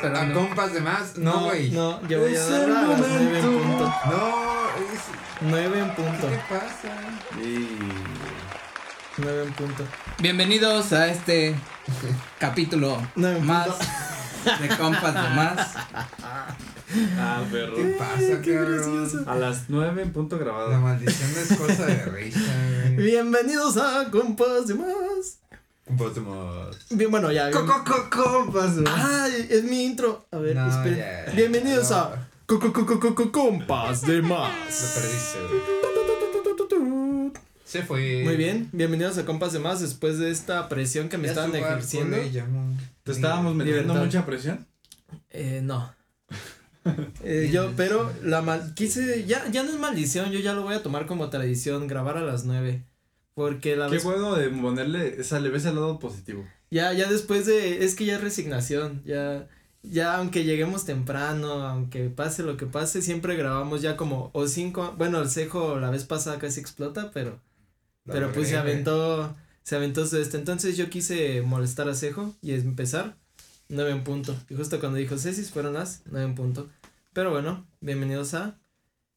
esperando. A compas de más, no, güey. No, yo voy a dar a las nueve en momento. punto. No, es, 9 en ¿qué punto. te pasa? Y... 9 en punto. Bienvenidos a este capítulo Nueve en más de compas de más. Ah, perro. ¿Qué pasa, qué cabrón? gracioso. A las 9 en punto La grabado. maldición no es cosa de risa, güey. Bienvenidos a Compas de Más. Más. Bien, bueno, ya. bien- Co- co- co- Compas es mi intro. A ver, No, esperen. Bienvenidos No. a Co- co- co- co- co- co- Compas de Lo Más. perdiste, güey. Se fue. Muy bien, bienvenidos a Compas de Más después de esta presión que me Ya estaban ejerciendo. ¿Te estábamos metiendo Libertad. mucha presión? Eh, no. Eh, yo, pero la mal, quise, ya, ya no es maldición, yo ya lo voy a tomar como tradición, grabar a las nueve. Porque la Qué vez, bueno de ponerle, esa le ves el lado positivo. ya, ya después de, es que ya es resignación, ya, ya aunque lleguemos temprano, aunque pase lo que pase, siempre grabamos ya como, o cinco, bueno, el cejo la vez pasada casi explota, pero, La pero pues se aventó, se aventó su este, entonces yo quise molestar a Cejo y empezar, nueve en punto, y justo cuando dijo Cecis fueron las nueve en punto, pero bueno, bienvenidos a,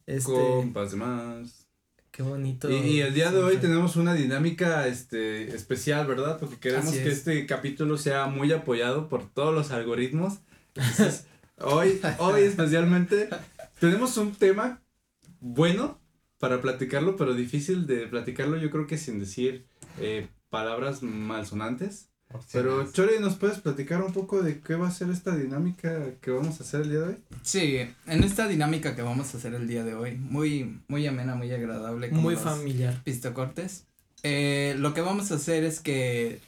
este, Compas de más. Qué bonito. Y, y el día de hoy tenemos una dinámica este especial, ¿verdad? Porque queremos que es. este capítulo sea muy apoyado por todos los algoritmos. Entonces, hoy, hoy especialmente tenemos un tema bueno para platicarlo, pero difícil de platicarlo, yo creo que sin decir eh, palabras malsonantes. Pero Chori, ¿nos puedes platicar un poco de qué va a ser esta dinámica que vamos a hacer el día de hoy? Sí, en esta dinámica que vamos a hacer el día de hoy, muy, muy amena, muy agradable. como muy los familiar. Pistocortes. Eh, lo que vamos a hacer es que,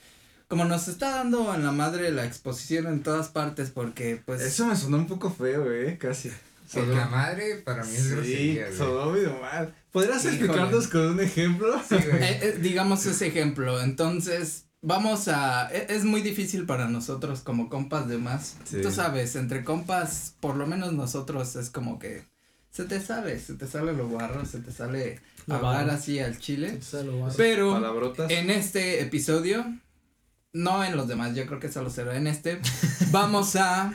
como nos está dando en la madre la exposición en todas partes, porque pues. Eso me sonó un poco feo, eh, casi. En la madre, para mí es Sí, grosería, medio mal. ¿Podrías Híjole. explicarnos con un ejemplo? Sí, güey. Eh, eh, digamos ese ejemplo, entonces vamos a, e- es, muy difícil para nosotros como compas de más, Sí. tú sabes, entre compas, por lo menos nosotros es como que se te sale, se te sale lo guarro, se te sale Lo hablar barro. así al chile, pero Palabrotas. en este episodio, no en los demás, yo creo que solo será en este, vamos a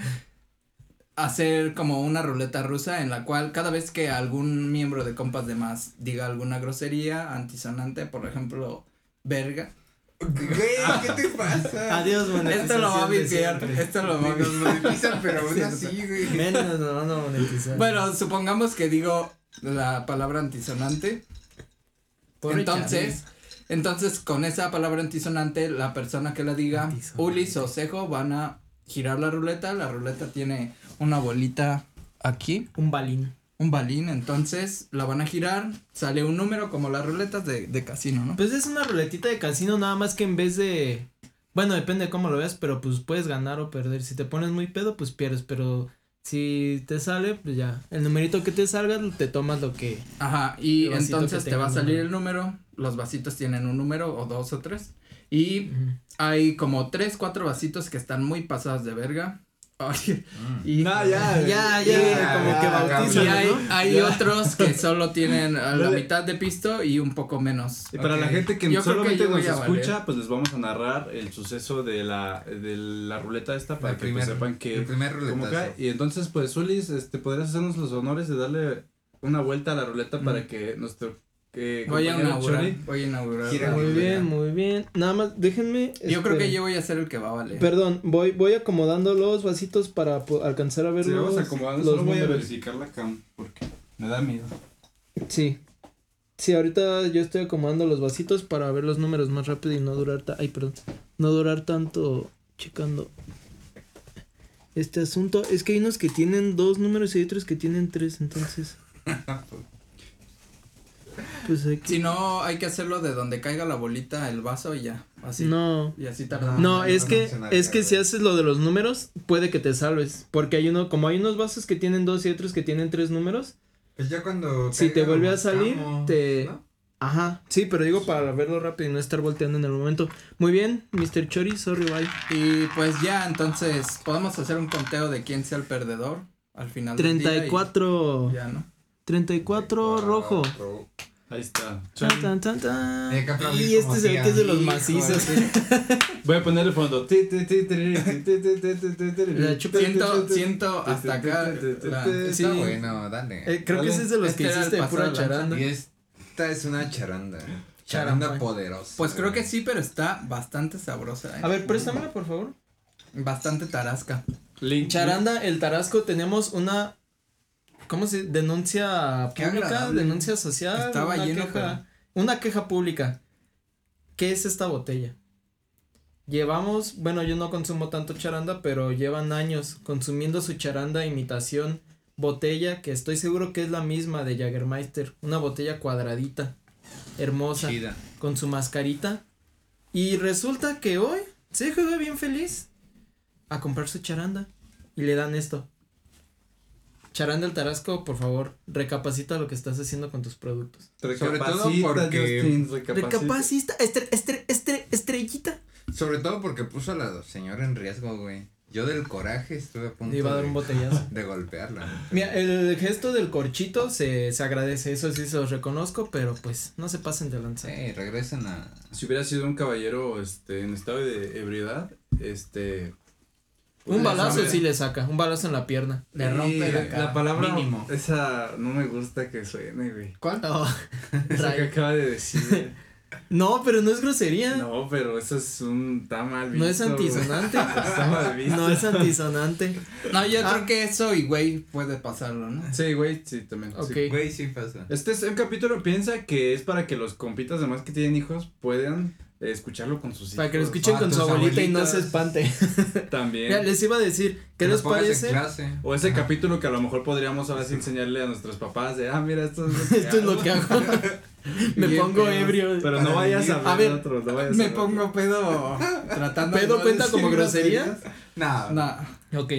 hacer como una ruleta rusa en la cual cada vez que algún miembro de compas de más diga alguna grosería antisonante, por ejemplo, verga, Güey, ¿qué te pasa? Adiós, esto lo va a monetización siempre. esto lo va a Nos vipiar. monetizan, pero aún así, güey. Menos no van a monetizar. Bueno, supongamos que digo la palabra antisonante, Pobre entonces, entonces con esa palabra antisonante, la persona que la diga. Ulis o Cejo van a girar la ruleta, la ruleta tiene una bolita aquí, un balín. Un balín, entonces la van a girar, sale un número como las ruletas de, de casino, ¿no? Pues es una ruletita de casino, nada más que en vez de. Bueno, depende de cómo lo veas, pero pues puedes ganar o perder. Si te pones muy pedo, pues pierdes, pero si te sale, pues ya. El numerito que te salga, te tomas lo que. Ajá, y entonces te va a salir el número, los vasitos tienen un número o dos o tres, y hay como tres, cuatro vasitos que están muy pasados de verga. Y, No, ya, Ya, ya, Ya, como ya, que y bautizan, hay, ¿no? hay Ya. otros que solo tienen a la mitad de pisto y un poco menos. Y para la gente que Yo que solamente nos valer. escucha, pues les vamos a narrar el suceso de la, de la ruleta esta para El que primer- pues, sepan que El primer cómo ruletazo. cae. Y entonces, pues, Ulis, este, podrías hacernos los honores de darle una vuelta a la ruleta para que nuestro eh, Voy a inaugurar, voy a inaugurar. Gira Muy bien, muy bien. Nada más, déjenme. Yo creo que esperen. yo voy a ser el que va a valer. Perdón, voy, voy acomodando los vasitos para alcanzar a ver Sí, los, vamos acomodando, los solo voy a verificar la cam porque me da miedo. Sí. Sí, ahorita yo estoy acomodando los vasitos para ver los números más rápido y no durar ta- ay, perdón, no durar tanto checando este asunto. Es que hay unos que tienen dos números y hay otros que tienen tres, entonces. Pues hay que- Si no, hay que hacerlo de donde caiga la bolita, el vaso y ya. Así. No. Y así tardamos. No, no, es no que es que si haces lo de los números, puede que te salves, porque hay uno como hay unos vasos que tienen dos y otros que tienen tres números. Pues ya cuando. Si te vuelve a salir, te- ¿no? Ajá, sí, pero digo para verlo rápido y no estar volteando en el momento. Muy bien, Mr. Chori, sorry, bye. Y pues ya, entonces, podemos hacer un conteo de quién sea el perdedor al final del día y 34, Ya, ¿no? 34 rojo. Ahí está. Tan, tan, tan, y este se ve que es de los macizos. Voy a poner el fondo. siento, siento hasta acá. Está bueno, dale. creo que ese es de los que hiciste pura charanda. Y esta es una charanda. Charanda poderosa. Pues creo que sí, pero está bastante sabrosa. A ver, préstamela, por favor. Bastante tarasca. Charanda, el tarasco, tenemos una ¿Cómo se denuncia pública? Denuncia social. Estaba una lleno, queja, Una queja pública. ¿Qué es esta botella? Llevamos, bueno, yo no consumo tanto charanda, pero llevan años consumiendo su charanda imitación botella, que estoy seguro que es la misma de Jagermeister. Una botella cuadradita, hermosa, Chida. con su mascarita. Y resulta que hoy se juega bien feliz a comprar su charanda. Y le dan esto. Charanda el Tarasco, por favor, recapacita lo que estás haciendo con tus productos. Sobre todo Recapacita, porque- Justin, recapacita. Recapacita, estre, estre, estre, estrellita. Sobre todo porque puso a la señora en riesgo, güey. Yo del coraje estuve a punto Le iba a dar de, un botellazo. de golpearla. Mira, el gesto del corchito se, se agradece, eso sí se los reconozco, pero pues no se pasen de lanza. Sí, regresen a. Si hubiera sido un caballero este, en estado de ebriedad, este. Un balazo sí le saca, un balazo en la pierna. Le rompe la cara. palabra Mínimo. esa no me gusta que suene, güey. ¿Cuál? Oh, Esa que acaba de decir. no, pero no es grosería. no, pero eso es un. Está mal visto. No es antisonante. Está mal visto. No es antisonante. No, yo Ah. creo que eso y güey puede pasarlo, ¿no? Sí, güey, sí, también. sí. Ok. Güey, sí pasa. Este es un capítulo, piensa que es para que los compitas demás que tienen hijos puedan escucharlo con sus hijos. Para que lo escuchen con su abuelita y no se espante. También. Mira, les iba a decir, ¿qué les parece? clase. O ese capítulo que a lo mejor podríamos ahora sí enseñarle a nuestros papás de, ah, mira, esto es lo que Esto es lo hago". que hago. Me Bien pongo pedo. ebrio. Pero no vayas a ver, A ver, otros, no vayas a Me ver. pongo pedo tratando de ¿Pedo no cuenta como grosería? groserías. No. No. Ok.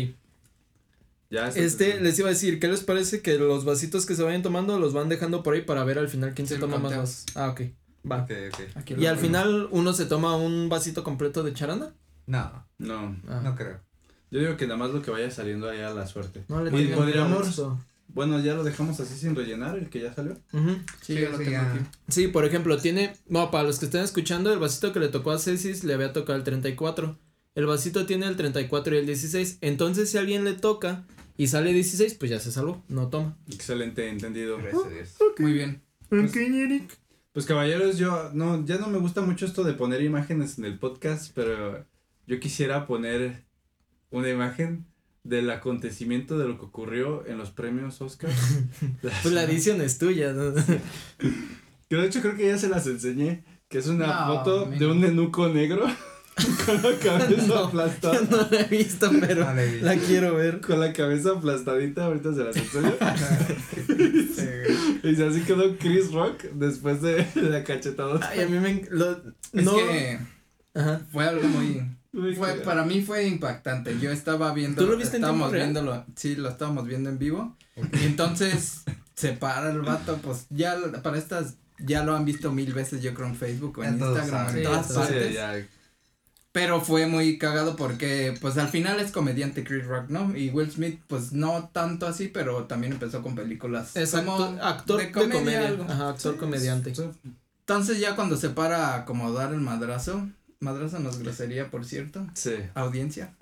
Ya, Este, les iba a decir, ¿qué les parece que los vasitos que se vayan tomando los van dejando por ahí para ver al final quién Sí, se toma más vasos? Ah, ok. Va. Ok, ok. Aquí Y al final uno se toma un vasito completo de charanda. No, No, Ah. no creo. yo digo que nada más lo que vaya saliendo allá a la suerte. No le podríamos, bueno, ya lo dejamos así sin rellenar, el que ya salió. Ujú. Sí, Sí, yo lo sí, tengo ya. aquí. Sí, por ejemplo, tiene, no, para los que estén escuchando, el vasito que le tocó a Cecis le había tocado el 34. El vasito tiene el 34 y el 16. Entonces, si alguien le toca y sale 16, pues ya se salvó, no toma. Excelente, entendido. Gracias a Dios. Muy bien. Pues- Pues caballeros, yo no, ya no me gusta mucho esto de poner imágenes en el podcast, pero yo quisiera poner una imagen del acontecimiento de lo que ocurrió en los premios Oscar. Pues la edición es tuya, ¿no? Que de hecho creo que ya se las enseñé, que es una No, foto mira. de un nenuco negro con la cabeza No. aplastada. no la he visto, pero No la he visto. la quiero ver. Con la cabeza aplastadita, ahorita se las enseño. Sí. Y así quedó Chris Rock después de la cachetada. Ay, a mí me. en- Lo, Es no. que Ajá. fue algo muy. Fue, para mí fue impactante. Yo estaba viendo. ¿Tú lo viste en estábamos real? viéndolo. Sí, lo estábamos viendo en vivo. Y entonces se para el vato. Pues ya para estas. Ya lo han visto mil veces, yo creo, en Facebook o en Instagram, en todas partes. Sí, ya. Pero fue muy cagado porque, pues al final es comediante Chris Rock, ¿no? Y Will Smith, pues no tanto así, pero también empezó con películas. Es como actor, actor de comedia. algo. Ajá, actor comediante. Sí. Entonces ya cuando se para a como dar el madrazo, madrazo no es grosería, por cierto, Sí. audiencia.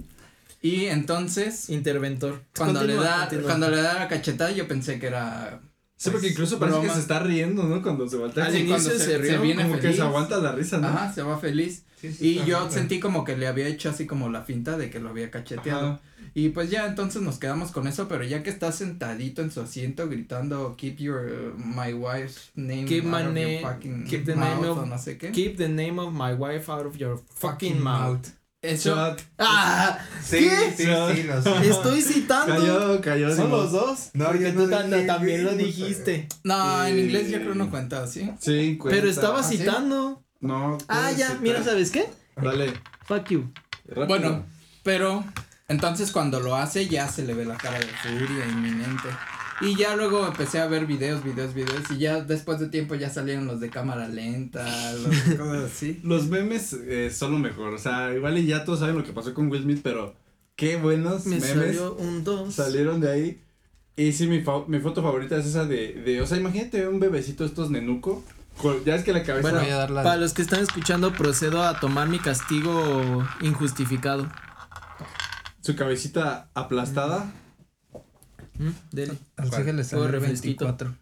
Y entonces, Interventor. cuando Continúa, le da, continúa. cuando le da la cachetada, yo pensé que era. Sí, porque incluso parece que broma. se está riendo, ¿no? Cuando se voltea. Al inicio cuando se rió, viene como que feliz. se aguanta la risa, ¿no? Ajá, se va feliz. Sí, sí, Y yo bien. sentí como que le había hecho así como la finta de que lo había cacheteado. Ajá. Y pues ya entonces nos quedamos con eso, pero ya que está sentadito en su asiento gritando keep your my wife's name Keep my out of your name- fucking keep the mouth name of- no sé qué. Keep the name of my wife out of your fucking mouth. Eso Shot. ¡Ah! Sí, ¿Qué? sí, sí, lo sé. Estoy citando. Cayó, cayó. Son los dos. No, porque yo tú no ta- dije también lo dijiste. No, en inglés yo creo no cuenta, ¿sí? Sí, cuenta. Pero estaba ¿Ah, sí? citando. No. Ah, ya, citar. mira, ¿sabes qué? Dale. Fuck you. rápido. Bueno, pero entonces cuando lo hace ya se le ve la cara de furia inminente. Y ya luego empecé a ver videos, videos, videos y ya después de tiempo ya salieron los de cámara lenta, los de cosas así. Los memes eh, son lo mejor. O sea, igual y ya todos saben lo que pasó con Will Smith, pero qué buenos Me memes salió un 2. salieron de ahí. Y sí, mi, fa- mi foto favorita es esa de, de, o sea, imagínate un bebecito estos nenuco, ya es que la cabeza, Bueno, voy a dar la- para los que están escuchando, procedo a tomar mi castigo injustificado. su cabecita aplastada, ¿Mm? Dele. Al Sege le sale Todo el refresquito. 24.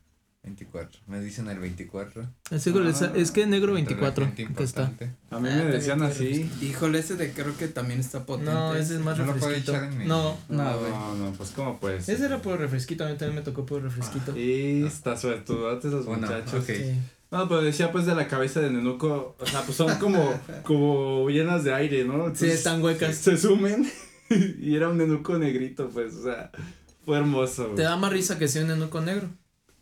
24. Me dicen el 24. El ciego le sa- es que negro Entre la 24, gente que está. importante. a mí Ah, me también decían así. Híjole, ese de creo que también está potente. No, ese es más No lo puedo refresquito. echar en mi- No, No, güey. No, no, pues cómo pues. ese era por refresquito, a mí también me tocó por refresquito. Y está suertudote esos Bueno, muchachos. ok. Sí. No, pero decía pues de la cabeza de Nenuco, o sea, pues son como, como llenas de aire, ¿no? Sí, Entonces, están huecas. Se sumen y era un Nenuco negrito, pues, o sea, fue hermoso. Te da más risa que sea un enuco negro.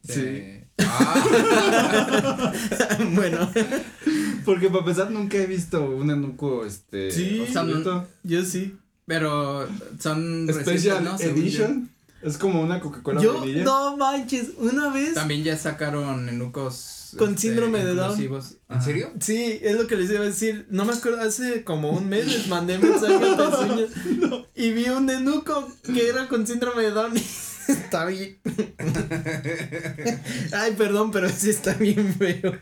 Sí. Eh, Ah, bueno, Porque para empezar nunca he visto un Nenuco, este... Sí. oscurito. yo sí. Pero son Special ¿no? Edition. Es como una Coca-Cola Yo, no manches, una vez. También ya sacaron enucos. Este, Con síndrome de Down. ¿En serio? Sí, es lo que les iba a decir. No me acuerdo, hace como un mes les mandé mensaje a y vi un enuco que era con síndrome de Down. está bien. Ay, perdón, pero sí está bien feo.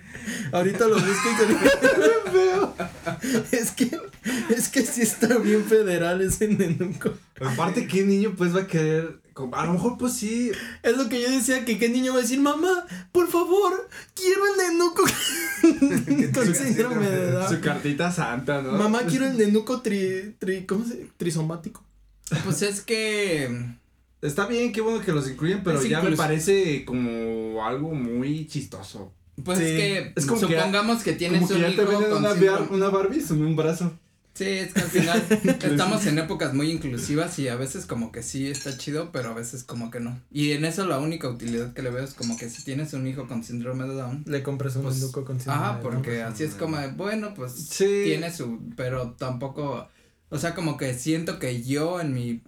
Ahorita lo busco y te lo feo. Es que, es que sí está bien federal ese nenuco. Aparte, ¿qué niño pues va a querer? A lo mejor pues sí. Es lo que yo decía, que qué niño va a decir, mamá, por favor, quiero el nenuco con síndrome de Down. Su cartita santa, ¿no? Mamá, quiero el nenuco tri, tri, ¿cómo se Trisomático. Pues es que. Está bien, qué bueno que los incluyen, pero Es ya me parece como algo muy chistoso. Pues Sí, es que. es como que- supongamos que, tienes como que un ya te hijo con una, síndrome- una Barbie en un brazo. Sí, es que al final estamos en épocas muy inclusivas y a veces como que sí está chido, pero a veces como que no. Y en eso la única utilidad que le veo es como que si tienes un hijo con síndrome de Down. Le compras un Pues, con síndrome Ajá, de Down. porque así es como, de, bueno, pues Sí. tiene su, pero tampoco, o sea, como que siento que yo en mi,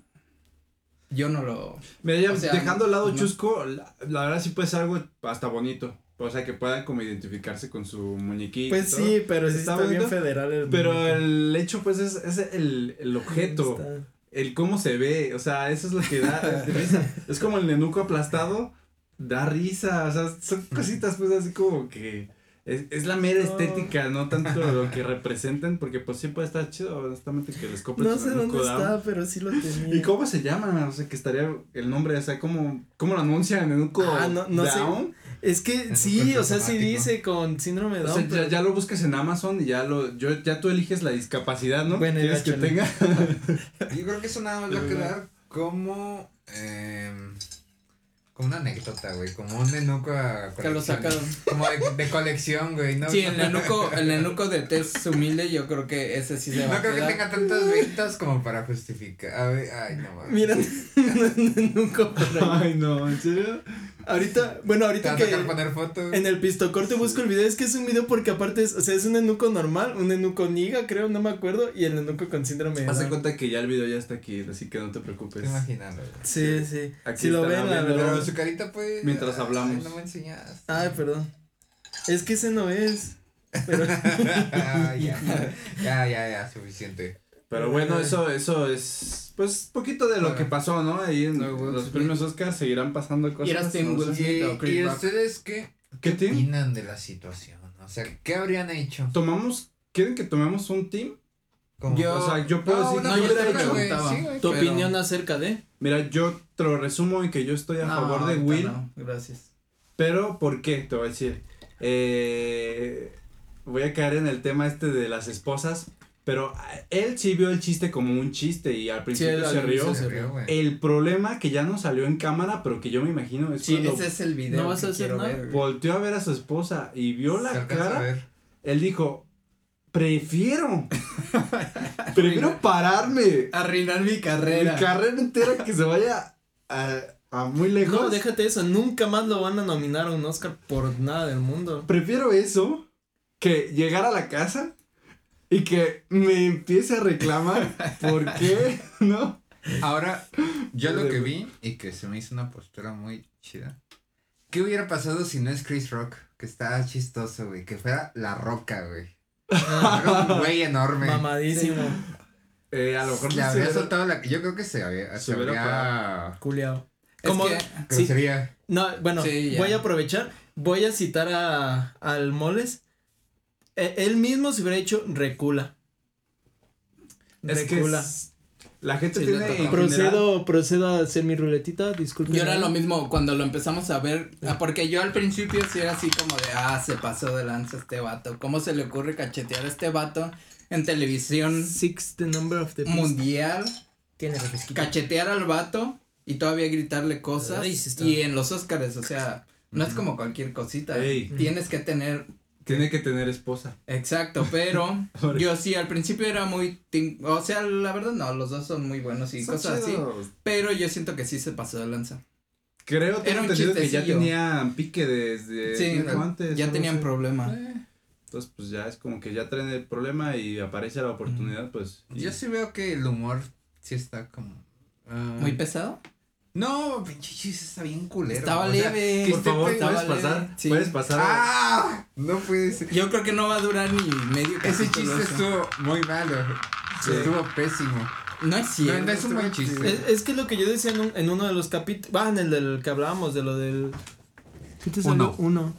yo no lo, Mira, ya O sea, dejando al lado no. chusco, la, la verdad sí puede ser algo hasta bonito. O sea, que puedan como identificarse con su muñequito. Pues y todo. sí, pero sí Está está, bien federal el Pero muñeco. el hecho, pues, es, es el, el objeto. Está- El cómo se ve. O sea, eso es lo que da risa. Es como el nenuco aplastado. Da risa. O sea, son cositas, pues, así como que. Es, es la mera No. estética, no tanto lo que representen, porque pues sí puede estar chido, honestamente, que les compren No sé dónde down. está, pero sí lo tenía. ¿Y cómo se llama? O sea, que estaría el nombre, o sea, ¿cómo, cómo lo anuncian en un Ah, no- no sé. Es que Es sí, o sea, sí dice con síndrome de O Down. sea, ya, pero- ya lo buscas en Amazon y ya lo, yo, ya tú eliges la discapacidad, ¿no? Bueno, que quieres que échale. tenga. Yo creo que eso nada más va a quedar como. Eh, como una anécdota, güey. Como un nenuco a que lo sacaron. Como de, de colección, güey. No, Sí, el nenuco, el nenuco de test humilde, yo creo que ese sí se va no a creo que tenga tantas ventas como para justificar. A ver, ay, no mames. Mira, nenuco por ahí. Ay, no, ¿en serio? Ahorita, bueno, ahorita que poner fotos. en el pistocorte busco el video, es que es un video porque aparte es, o sea, es un enuco normal, un enuco niga, creo, no me acuerdo, y el enuco con síndrome de Haz de cuenta que ya el video ya está aquí, así que no te preocupes. Te imaginas. Sí, sí. Aquí si lo ven, la verdad. Pero su carita, pues. Mientras ay, hablamos. no me enseñaste. Ay, perdón. Es que ese no es. Pero Ah, ya. Ya, ya, ya, suficiente. Pero bueno, eso, eso es, pues, poquito de lo que pasó, ¿no? Ahí en No, los premios Oscar seguirán pasando cosas. Y eras Tim no sé. Will Smith. ¿Y, o Chris y Rock. ustedes qué? ¿Qué ¿Qué opinan de la situación? O sea, ¿qué habrían hecho? ¿Tomamos, quieren que tomemos un team? Como- Yo- O sea, yo puedo No, decir, no, yo te sí, güey. tu Pero- opinión acerca de. Mira, yo te lo resumo en que yo estoy a No, favor de Will, no, gracias. pero ¿por qué? Te voy a decir. Eh, voy a caer en el tema este de las esposas, pero ah, él sí vio el chiste como un chiste y al principio se rió. Se. El problema que ya no salió en cámara, pero que yo me imagino es Sí, ese es el video ¿No vas que a hacer nada? ver, volteó a ver a su esposa y vio la cara, él dijo, prefiero, prefiero pararme Arruinar mi mi carrera. carrera entera que se vaya a, a muy lejos. No, déjate eso, nunca más lo van a nominar a un Oscar por nada del mundo. Prefiero eso que llegar a la casa y que me empiece a reclamar por qué, ¿no? Ahora, yo lo que vi y que se me hizo una postura muy chida. ¿Qué hubiera pasado si no es Chris Rock? Que está chistoso, güey. Que fuera La Roca, güey. Era un güey enorme. Mamadísimo, Eh, a lo mejor Le no se habría soltado la. Yo creo que se había. Se Se hubiera habría... culiao. Como, que- sí, Grosería. no, bueno, Sí, voy a aprovechar, voy a citar a, al Moles. E- él mismo se hubiera hecho recula. Es que Recula. es- la gente Sí, tiene Procedo, procedo a hacer mi ruletita, disculpen. Yo era lo mismo cuando lo empezamos a ver, ah, porque yo al principio sí era así como de, ah, se pasó de lanza este vato, ¿cómo se le ocurre cachetear a este vato en televisión Six, the number of the mundial, Tiene refresquito. cachetear al vato y todavía gritarle cosas Ay, sí está. y en los Óscares, o sea, no es como cualquier cosita, Ey. tienes que tener, Tiene que tener esposa. exacto, pero yo sí al principio era muy, o sea, la verdad no, los dos son muy buenos y Son cosas así, pero yo siento que sí se pasó de lanza. Creo tengo Era un entendido que ya tenían pique desde Sí, antes. ya tenían así. problema. Eh, Entonces, pues ya es como que ya traen el problema y aparece la oportunidad, pues. y- Yo sí veo que el humor sí está como. ah, Muy pesado. No, pinche chiste está bien culero. Estaba o sea, leve. que Por favor, ¿puedes pasar? sí. ¿Puedes pasar? ¡Ah! No puede ser. Yo creo que no va a durar ni medio Ese chiste estuvo muy malo. Sí. Estuvo pésimo. No es cierto. No, no es un buen chiste. Es, es que lo que yo decía en, un- en uno de los capítulos. Va, en el del que hablábamos, de lo del. ¿Qué te Uno. Uno.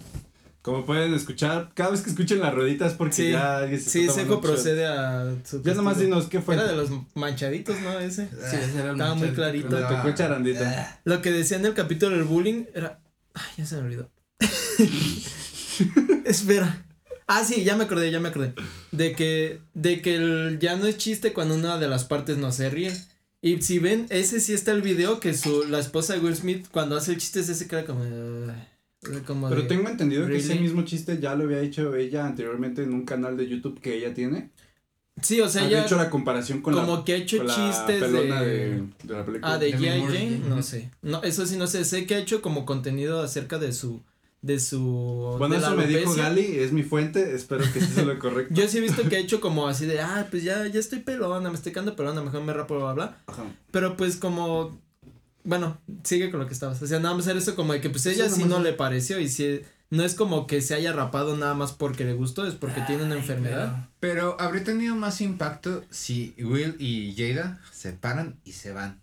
Como pueden escuchar, cada vez que escuchen las rueditas porque Sí, ya alguien se Sí, Seco procede a. su Ya nomás dinos qué fue. Era de los manchaditos, ¿no? Ese. Sí, ese era Estaba muy clarito. Tocó charandita. Lo que decía en el capítulo del bullying era. Ay, ya se me olvidó. Espera. Ah, sí, ya me acordé, ya me acordé. De que, de que el, ya no es chiste cuando una de las partes no se ríe. Y si ven, ese sí está el video que su, la esposa de Will Smith, cuando hace el chiste es ese que era como. Como Pero de- tengo entendido que ese mismo chiste ya lo había hecho ella anteriormente en un canal de YouTube que ella tiene. Sí, o sea, Había ella. hecho la comparación con como la, que ha hecho la chistes pelona de. de, de la película. Ah, de G.I. Jane, no sé. No, eso sí no sé. Sé que ha hecho como contenido acerca de su. De su. Bueno, de la eso me dijo. Gali, es mi fuente, espero que sí sea lo correcto. Yo sí he visto que ha hecho como así de, ah, pues ya, ya estoy pelona, me estoy quedando pelona, mejor me rapo, bla, bla, bla. Ajá. Pero pues como, bueno, sigue con lo que estabas. O sea, nada más era eso como de que pues ella sí no le pareció y si no es como que se haya rapado nada más porque le gustó, es porque tiene una enfermedad. Pero habría tenido más impacto si Will y Jada se paran y se van.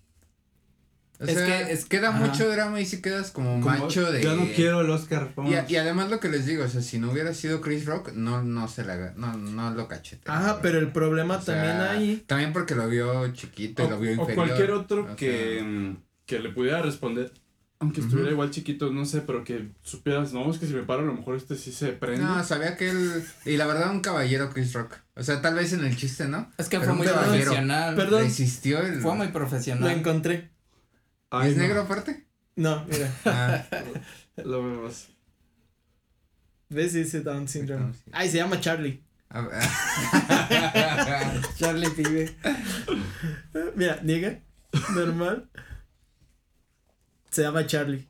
O Es sea, que- es- queda ajá. mucho drama y si quedas como, Como, macho de. Yo no quiero el Oscar. Y, a- y además lo que les digo, o sea, si no hubiera sido Chris Rock, no, no se la, no, no lo cachete. Ajá, pero el problema también ahí. También porque lo vio chiquito y lo vio o inferior. cualquier otro o que, sea, mm, que le pudiera responder. Aunque estuviera igual chiquito, no sé, pero que supieras, no, es que si me paro a lo mejor este sí se prende. No, sabía que él. Y la verdad, un caballero Chris Rock. O sea, tal vez en el chiste, ¿no? Es que Pero fue muy caballero. profesional. Perdón. Resistió el. Fue muy Lo profesional. encontré. Ay, ¿Es no, negro aparte? No, mira. Ah, Lo vemos. ¿Ves? Dice Down syndrome. Down syndrome. Ay, se llama Charlie. a ver. Charlie pibe. Mira, niega. Normal. Se llama Charlie.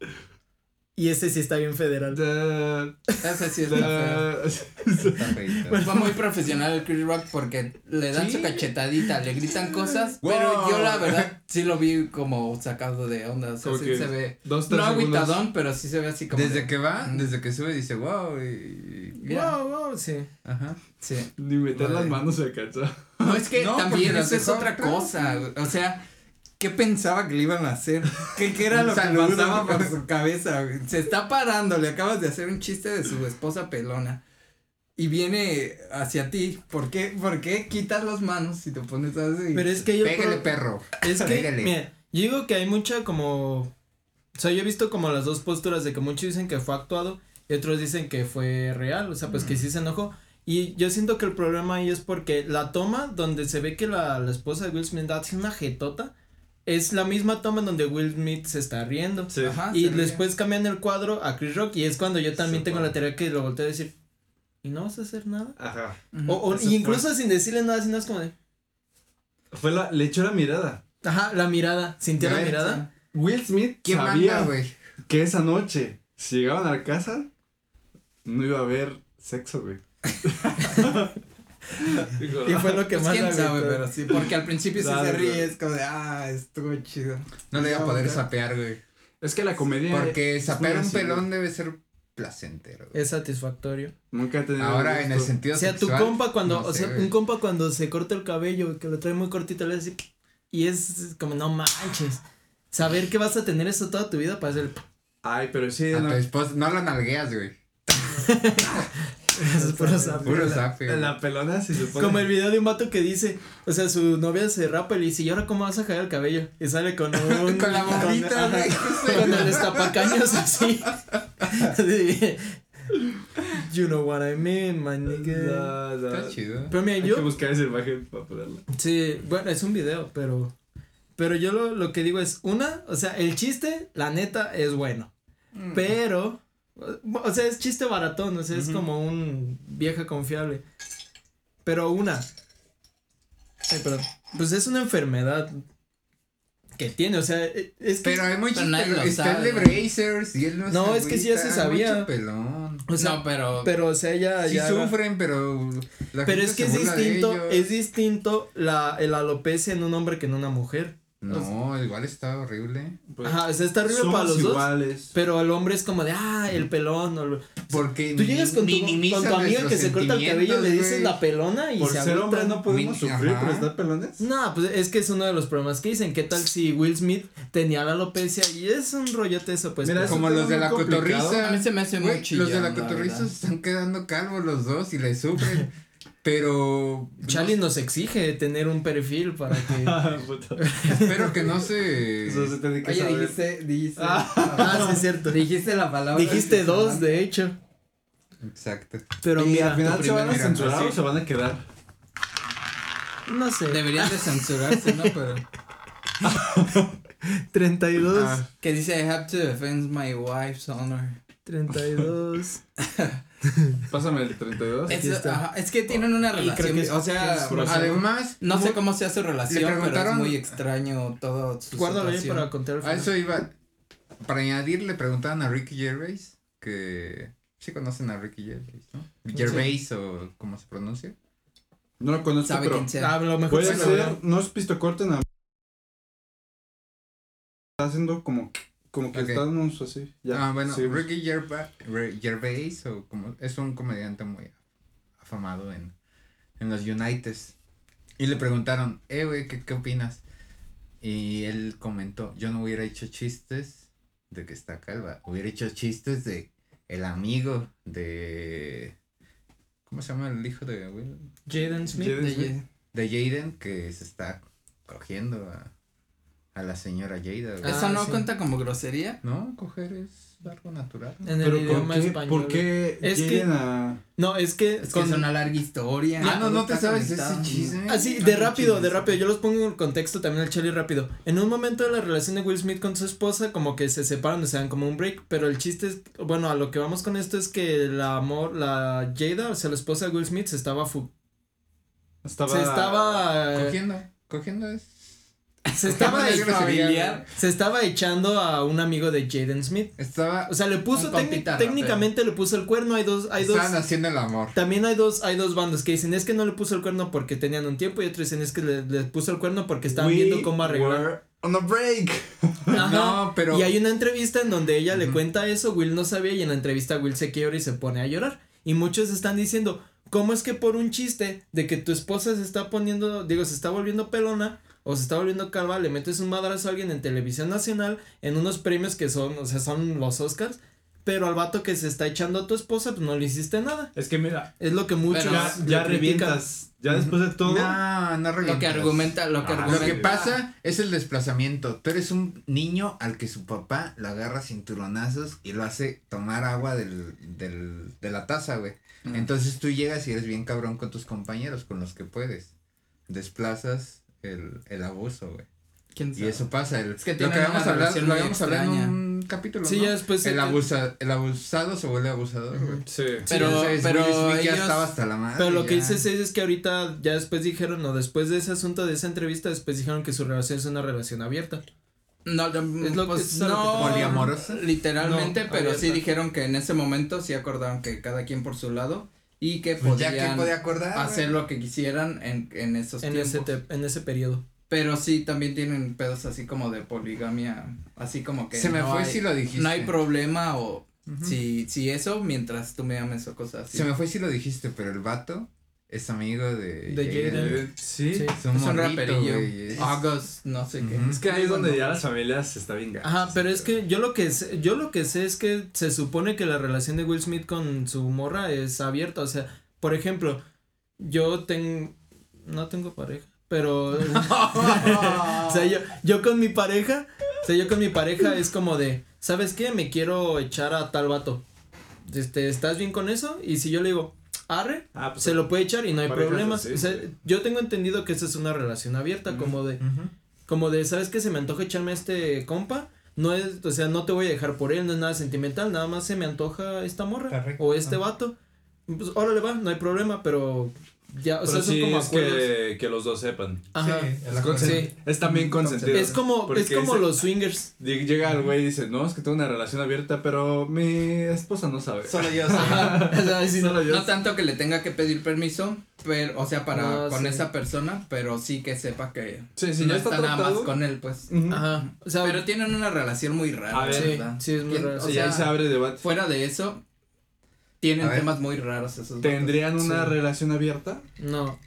Y ese sí está bien federal. Da- Ese sí está feo. da- Está feito. Fue muy profesional el Chris Rock porque le dan Sí. su cachetadita, le gritan cosas, Wow. pero yo la verdad sí lo vi como sacado de onda, o sea, sí se ve, Dos, tres no agüitadón, pero sí se ve así como Desde de- que va, Mm. desde que sube, dice wow. Y, Mira. Wow, wow, sí. Ajá. Sí. Ni meter las manos se alcanzó. No, es que No, también eso es otra cosa, o sea, ¿qué pensaba que le iban a hacer? ¿Qué, qué era lo que saludo. pasaba por su cabeza? Se está parando, le acabas de hacer un chiste de su esposa pelona. Y viene hacia ti, ¿por qué, por qué quitas las manos si te pones así? Pero es que yo. Pégale, creo- perro. Es que, Pégale. mira, yo digo que hay mucha como. O sea, yo he visto como las dos posturas de que muchos dicen que fue actuado y otros dicen que fue real. O sea, pues que sí se enojó. Y yo siento que el problema ahí es porque la toma donde se ve que la, la esposa de Will Smith hace una jetota es la misma toma en donde Will Smith se está riendo. Sí. Ajá, Y ríe. después cambian el cuadro a Chris Rock y es cuando yo también Sí, tengo la teoría que lo volteo a decir. ¿Y no vas a hacer nada? Ajá. O, o incluso sin decirle nada, sino es como de. Fue la, le echó la mirada. Ajá, la mirada. ¿Sintió la mirada? Will Smith ¿Quién sabía que esa noche, si llegaban a la casa, no iba a haber sexo, güey. Y fue lo que Pues más quién sabe, pero sí, porque al principio sí Dale, se ríe, es como de, ah, estuvo chido. No le iba a poder sapear, güey. Es que la comedia. Porque sapear un pelón debe ser placentero. güey. Es satisfactorio. Nunca he tenido. Ahora, en el sentido O sea, tu sexual, compa cuando, no o sé, sea, güey. un compa cuando se corta el cabello, que lo trae muy cortito, le hace así, y es como, no manches. saber que vas a tener eso toda tu vida para hacer. Ay, pero sí, A no, tu esposa, no la nalgueas, güey. Eso es puro zape. Puro la- zape. güey. La pelona si se pone. Como el video de un vato que dice, o sea, su novia se rapa y le dice, ¿y ahora cómo vas a caer el cabello? Y sale con un... Con la bombita, ajá, güey. Con el estapacaños así. Así. You know what I mean, my nigga. No, no. Está chido. Pero mira, Hay que yo... buscar esa imagen para ponerla. Sí, bueno, es un video, pero... Pero yo lo, lo que digo es, una, o sea, el chiste, la neta, es bueno. Mm. Pero, o sea, es chiste baratón, o sea, es Ujú. como un vieja confiable. Pero una, ay, perdón, pues es una enfermedad que tiene, o sea, e- es que, Pero hay muchos Pero pelones. lo Está el de. Brazers y él no No, es que sí ya se sabía. mucho pelón. o sea, no, pero. pero, o sea, ya, Sí ya. sufren, pero. la pero gente es que se es distinto, es distinto la, el alopecia en un hombre que en una mujer. No, igual está horrible. Pues, Ajá, o sea, está horrible para los dos. Pero el hombre es como de, ah, el pelón. o Porque Tú llegas con tu, con tu amiga que se corta el cabello y le dices la pelona y Por se ser hombre no podemos sufrir ajá. por estar pelones. No, pues es que es uno de los problemas que dicen. ¿Qué tal si Will Smith tenía la alopecia? Y es un rollote eso, pues. Mira, Como los de la cotorriza. A mí se me hace muy. Los de la la cotorriza se están quedando calvos los dos y le sufren. pero. Charlie nos exige tener un perfil para que. Puta. Espero que no se. Eso se tiene que Oye, saber. dijiste, dijiste. ah, sí, es cierto. Dijiste la palabra. Dijiste dos, de hecho. Exacto. Pero y mira, al final se van a primer- censurar sí. o se van a quedar. no sé. Deberían de censurarse, ¿no? Pero. 32. Ah, Que dice, I have to defend my wife's honor. 32. Pásame el 32. Aquí Es, está. ajá, es que tienen una relación. que es- o sea. Además. no sé cómo sea su relación, pero es preguntaron- muy extraño todo su Guárdalo ahí para contar el A eso iba. Para añadir, le preguntaban a Ricky Gervais que. Sí conocen a Ricky Gervais, ¿no? Gervais o como se pronuncia. No lo conozco, Sabe pero sea. Lo mejor puede ser. No es pisto corto, nada. Está haciendo como, como que Ok. estamos así. Ya. ah, bueno, sí, Ricky Gerva- Gervais o como es un comediante muy afamado en, en los Uniteds. Y le preguntaron, eh, güey, ¿qué, ¿qué opinas? Y él comentó, yo no hubiera hecho chistes de que está calva, hubiera hecho chistes de el amigo de... ¿Cómo se llama el hijo de Will? Jaden Smith. Jaden De- Smith. De Jaden que se está cogiendo a, a la señora Jada. güey. ¿Eso Ah, no sí. cuenta como grosería? No, coger es algo natural. En el Pero ¿por idioma qué, español. ¿por qué Es que- a. No, es que. Es que es una larga historia. Ah, no, no te sabes ese chisme. Así, Ah, de rápido, de rápido. Yo los pongo en contexto también el Charlie rápido. En un momento de la relación de Will Smith con su esposa, como que se separan, o sea, dan como un break. Pero el chiste es, bueno, a lo que vamos con esto es que la amor, la Jada, o sea, la esposa de Will Smith, se estaba fu Estaba. se estaba. Cogiendo, cogiendo es. Se estaba, familiar. se estaba echando a un amigo de Jaden Smith. Estaba. O sea, le puso, técnicamente le puso el cuerno. Hay dos, hay dos. Haciendo el amor. También hay dos, hay dos bandos que dicen es que no le puso el cuerno porque tenían un tiempo y otros dicen es que le, le puso el cuerno porque estaban We viendo cómo arreglar. On a break. Ajá. No, pero. Y hay una entrevista en donde ella le cuenta eso, Will no sabía y en la entrevista Will se quiebra y se pone a llorar. Y muchos están diciendo, ¿cómo es que por un chiste de que tu esposa se está poniendo, digo, se está volviendo pelona o se está volviendo calva, le metes un madrazo a alguien en televisión nacional en unos premios que son, o sea, son los Oscars, pero al vato que se está echando a tu esposa, pues no le hiciste nada. Es que mira. Es lo que muchos Ya, ya revientas. Ya después de todo. No, no Lo que revientas. argumenta, lo que Ah, argumenta. Lo que pasa es el desplazamiento. Tú eres un niño al que su papá lo agarra cinturonazos y lo hace tomar agua del, del, de la taza, güey. Mm. Entonces tú llegas y eres bien cabrón con tus compañeros, con los que puedes. Desplazas el, el abuso, güey. ¿Quién Y sabe? eso pasa. El, Es que lo que lo muy habíamos hablado en un capítulo, Sí, ¿no? ya después el, abusa, el abusado se vuelve abusador, güey. Sí. Pero- Entonces, pero Smith ya ellos- estaba hasta la madre. Pero lo que dices es, es que ahorita ya después dijeron, no, después de ese asunto de esa entrevista, después dijeron que su relación es una relación abierta. No, no, Es lo que- pues a no ¿Poliamorosa? literalmente, No, pero sí abierta. dijeron que en ese momento sí acordaron que cada quien por su lado y que Pues ya podían que podía acordar. hacer lo que quisieran en, en esos En tiempos. ese, en ese periodo. Pero sí también tienen pedos así como de poligamia, así como que Se me no fue hay, si lo dijiste. no hay problema o si si eso mientras tú me ames o cosas así. Se me fue si lo dijiste, pero el vato es amigo de. De Jaden. Sí. Sí. Es un, Es un morrito, raperillo. es- August, no sé qué. Es que ahí es donde ya las familias está bien. Ajá, pero es que yo lo que sé, yo lo que sé es que se supone que la relación de Will Smith con su morra es abierta, o sea, por ejemplo, yo tengo no tengo pareja, pero o sea, yo yo con mi pareja, o sea, yo con mi pareja es como de, ¿sabes qué? Me quiero echar a tal vato. Este, ¿estás bien con eso? Y si yo le digo, "Arre", Ah, pues, se lo puede echar y no hay problemas. así, o sea, sí. yo tengo entendido que esa es una relación abierta, como de como de, ¿sabes qué? Se me antoja echarme a este compa. No es, o sea, no te voy a dejar por él, no es nada sentimental, nada más se me antoja esta morra Correcto. o este Ajá. vato. Pues órale va, no hay problema, pero ya, o Pero sea, son sí como es acuerdos. que, que los dos sepan. Ajá. Sí, Es, Sí. también consentido. Es como, es como ese- los swingers. lleg- Llega el güey y dice, no, es que tengo una relación abierta, pero mi esposa no sabe. Solo yo sé. O sea, sí, Solo yo No tanto que le tenga que pedir permiso, pero, o sea, para No, con sí. esa persona, pero sí que sepa que Sí, sí, no ya está, está nada más con él, pues. Ajá. O sea, Pero tienen una relación muy rara, A ver, sí, ¿verdad? sí, es muy ¿Quién- raro. o sea, ahí se abre debate. Fuera de eso, tienen temas muy raros esos. ¿Tendrían vatos. una Sí. relación abierta? No.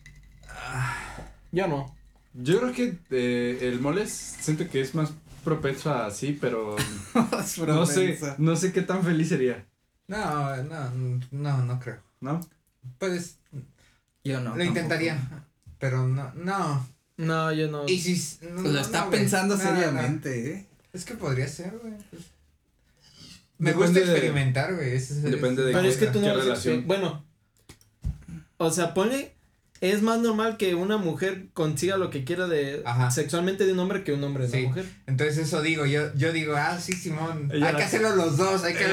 Yo no. Yo creo que eh, el moles siento que es más propenso a sí, pero Es no sé, no sé qué tan feliz sería, No, no, no, no creo. ¿no? Pues Yo no. lo tampoco. intentaría, pero no, no. No, yo no. Y si no, Lo no, está no, pensando No, no. seriamente, ¿eh? Es que podría ser, güey. pues. Me Depende gusta de- experimentar, güey. ese es- Depende de Pero qué- es que tú no relación. Bueno. O sea, ponle. Es más normal que una mujer consiga lo que quiera de Ajá. sexualmente de un hombre que un hombre de Sí. una mujer. Entonces eso digo, yo, yo digo, ah, sí, Simón, Ella hay la- que hacerlo los dos, hay que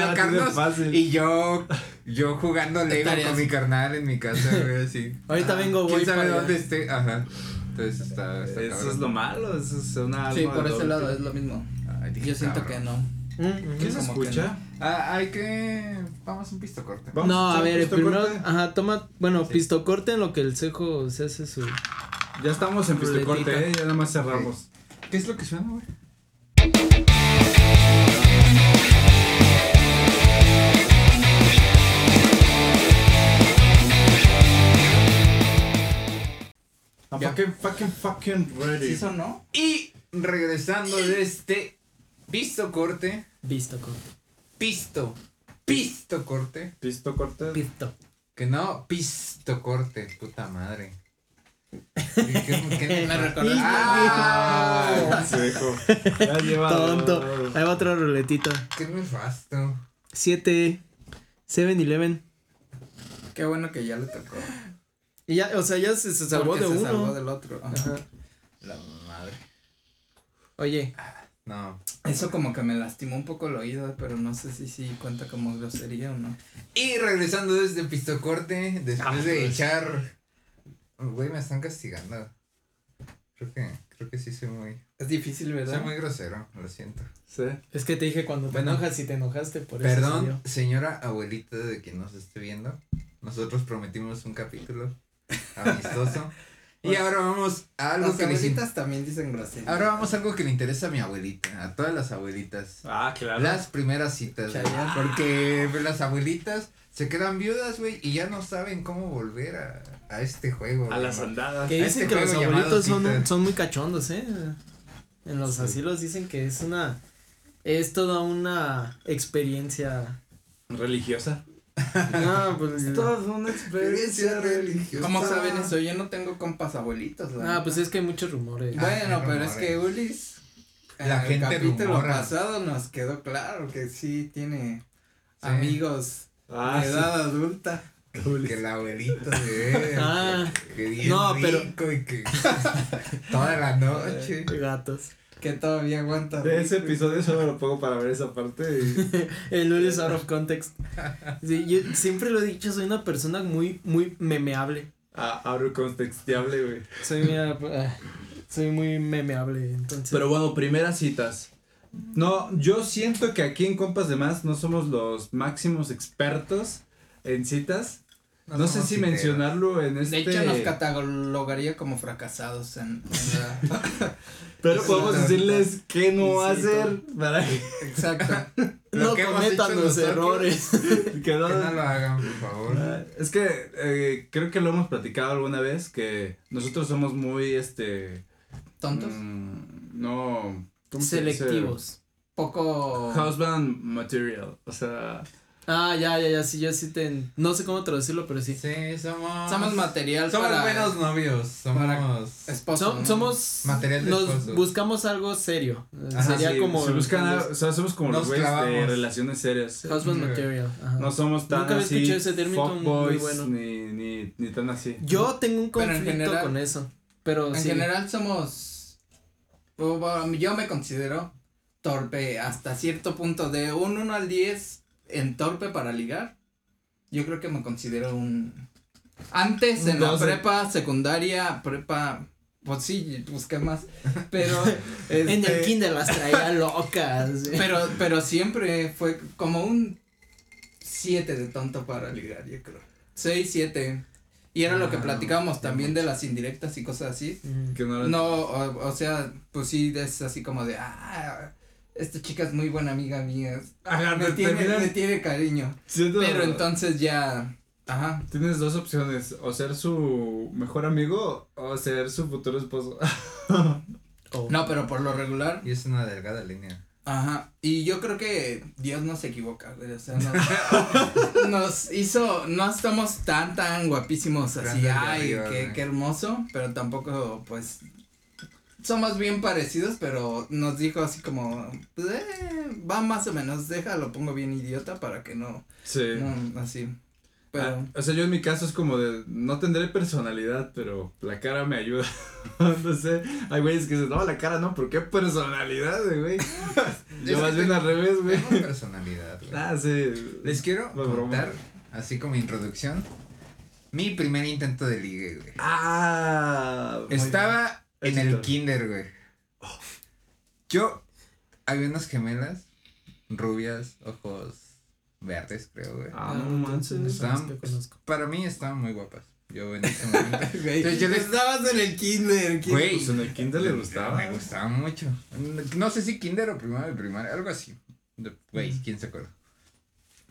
fácil. Y yo, yo jugando Lego Estarías- con mi carnal en mi casa, güey, así. Ahorita Ah, vengo, voy ¿Quién sabe para dónde esté? Ajá. Entonces está, está Eso cabrón. es lo malo, eso es una Sí, por ese lado filo. es lo mismo. Ay, dije, Yo siento cabrón. que no. Mm. ¿Qué se Como que escucha? Ah, hay que. Vamos a un pisto corte. Vamos No, a a ver, primero, corte. ajá, toma, bueno, Sí. pisto corte en lo que el cejo se hace su. Ya estamos en pisto corte, ¿eh? ya nada más cerramos. ¿Qué es lo que suena, güey? I'm fucking, fucking, fucking ready. ¿Sí sonó? Y regresando de este pisto corte. Visto corte. Pisto. Pisto corte. Pisto corte. Pisto. Que no, pisto corte, puta madre. ¿Qué, qué, qué Me recordaste. Ah, Se dejó. Ya lleva. Tonto. Ahí va otra ruletita. qué nefasto. 7. 7-Eleven. Qué bueno que ya le tocó. Y ya, o sea, ya se, se salvó Porque de se uno. salvó del otro. Ajá. Ajá. La madre. Oye, No. Eso como que me lastimó un poco el oído, pero no sé si sí cuenta como grosería o no. Y regresando desde pisto corte, después Ah, de pues. echar. Güey, me están castigando. Creo que, creo que sí soy muy. Es difícil, ¿verdad? Soy muy grosero, lo siento. Sí. es que te dije cuando te Bueno. enojas y te enojaste por eso. Perdón, señora abuelita de quien nos esté viendo. Nosotros prometimos un capítulo amistoso. Y ahora vamos a algo Las que les abuelitas también dicen grosería. Ahora vamos a algo que le interesa a mi abuelita, a todas las abuelitas. Ah, claro. Las primeras citas, güey, porque pues, las abuelitas se quedan viudas, güey, y ya no saben cómo volver a, a este juego. A güey, las andadas. Que dicen este que los abuelitos son, son muy cachondos, ¿eh? En los Sí. asilos dicen que es una. Es toda una experiencia. Religiosa. No, pues. Toda una Experiencia religiosa. ¿Cómo saben eso? Yo no tengo compas abuelitos. Ah, pues es que hay muchos rumores. Ah, Bueno, pero es que. Ulis. en La el gente capítulo rumora. pasado nos quedó claro que sí tiene Sí. amigos Ah, de sí. edad adulta. Que el abuelito de Ah. que bien No, pero- rico y que toda la noche. Gatos. Que todavía aguanta. De ese episodio solo lo pongo para ver esa parte. Y... El Lulis out of context. Sí, yo siempre lo he dicho, soy una persona muy, muy memeable. Ah, contextiable, güey. Soy, mira, ah, soy muy memeable, entonces. Pero bueno, primeras citas. No, yo siento que aquí en Compas de Más no somos los máximos expertos en citas. No, sé somos si piteros. mencionarlo en este. De hecho, nos catalogaría como fracasados en, en la... Pero podemos decirles qué no hacer para que, Exacto. No que cometan los nosotros. errores. que no- Que no lo hagan, por favor. Ah, Es que eh, creo que lo hemos platicado alguna vez que nosotros somos muy este Tontos. mm, no. Selectivos. Poco... Husband material, o sea, Ah, ya, ya, ya, sí, yo sí te. No sé cómo traducirlo, pero sí. Sí, somos. Somos material Somos para... buenos novios. Somos. Esposo, Som- ¿no? Somos. Material de Nos esposo. buscamos algo serio. ajá, Sería sí, como. si buscan, a- o sea, somos como los güeyes de relaciones serias. Husband Sí. material. Ajá. No somos tan Nunca había así escuchado ese término, muy fuckboys, bueno. ni, ni, ni tan así. Yo tengo un Pero en conflicto general- con eso. Pero En sí. general somos... Yo me considero torpe hasta cierto punto. De un 1 al 10 en torpe para ligar. Yo creo que me considero un... Antes en la prepa, secundaria, prepa... Pues sí, busqué más. Pero... En el este, kinder las traía locas. Pero, pero siempre fue como un 7 de tonto para ligar, yo creo. 6, 7. Y era lo que Ah, platicábamos también de las indirectas y cosas así. Mm. Que no, No, o, o sea, pues sí, es así como de, ah, esta chica es muy buena amiga mía. Ajá, Me te tiene, terminan me tiene cariño. Pero entonces ya, ajá. Tienes dos opciones, o ser su mejor amigo o ser su futuro esposo. Oh. No, pero por lo regular, Y es una delgada línea. Ajá, y yo creo que Dios no se equivoca, güey, o sea, nos, nos hizo, no estamos tan, tan guapísimos así, ay, arriba, qué, qué hermoso, pero tampoco, pues, somos bien parecidos, pero nos dijo así como, pues, eh, va más o menos, déjalo, pongo bien idiota para que no, Sí. no, así, pero, Ah, o sea, yo en mi caso es como de, no tendré personalidad, pero la cara me ayuda. no sé, hay güeyes que dicen, no, la cara no, ¿por qué personalidad, güey? yo Es más bien al revés, güey. Personalidad, güey. Ah, sí. Les quiero No, broma. contar, así como introducción, mi primer intento de ligue, güey. Ah. Estaba en el kinder, güey. Yo, había unas gemelas, rubias, ojos verdes, creo, güey. bien. Ah, no manches. Estaban- conozco. para mí estaban muy guapas. Yo en ese momento. güey, Entonces yo les- estabas en el kinder, ¿quién- Güey. Pues en el kinder le gustaba. Me gustaba mucho. No sé si kinder o primaria de primaria, algo así. Güey, quién se acuerda.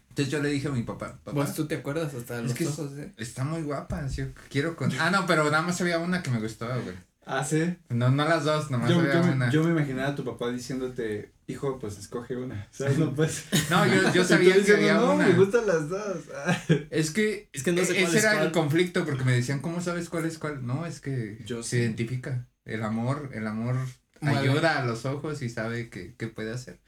Entonces yo le dije a mi papá, papá, Pues tú te acuerdas hasta Es los que- ojos, ¿eh? está muy guapa, yo quiero con... Ah, no, pero nada más había una que me gustaba, güey. Ah, sí. No, no las dos, nada más Yo, había yo, una. me, yo me imaginaba a tu papá diciéndote, hijo, pues escoge una. ¿Sabes? No, pues. No, yo, sabía que había no, una. me gustan las dos. Es que, Es que no sé e- cuál ese es era cuál. el conflicto porque me decían, ¿cómo sabes cuál es cuál? No, es que Yo se sí. identifica. El amor, el amor ayuda a los ojos y sabe qué, qué puede hacer.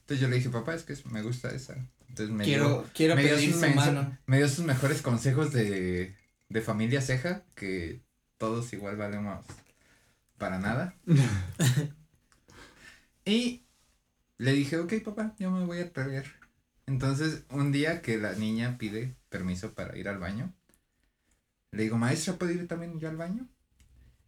Entonces yo le dije, papá, es que me gusta esa. Entonces me dio, Quiero, quiero me dio, pedir sus, su mano. me dio sus mejores consejos de, de familia ceja, que todos igual valemos para nada. Y le dije, ok, papá, yo me voy a atrever. Entonces, un día que la niña pide permiso para ir al baño, le digo, maestra, ¿puedo ir también yo al baño?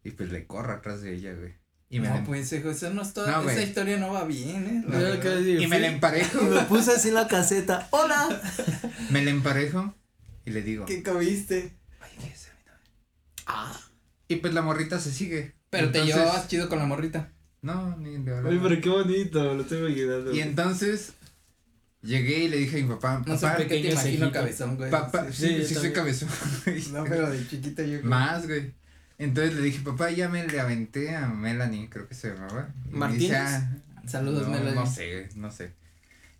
Y pues le corro atrás de ella, güey. Y me, no, la, em- pues hijo, eso no está, No, esa güey. historia no va bien, eh. y me la emparejo, y me puse así en la caseta. ¡Hola! me la emparejo y le digo, ¿Qué comiste? "Oye, ¿qué es, mi novia?". Ah, Y pues la morrita se sigue. Pero te llevabas chido con la morrita. No, ni de Oye, pero qué bonito, lo estoy imaginando. Y entonces llegué y le dije a mi papá, No sé papá, qué te imagino cejito. cabezón, güey. papá, Sí. sí, Sí, soy cabezón. No, pero de chiquito yo creo. Más, güey. Entonces le dije, papá, ya me le aventé a Melanie, creo que se llamaba. ¿Martínez? dice, ah, Saludos, no, Melanie. No sé, no sé.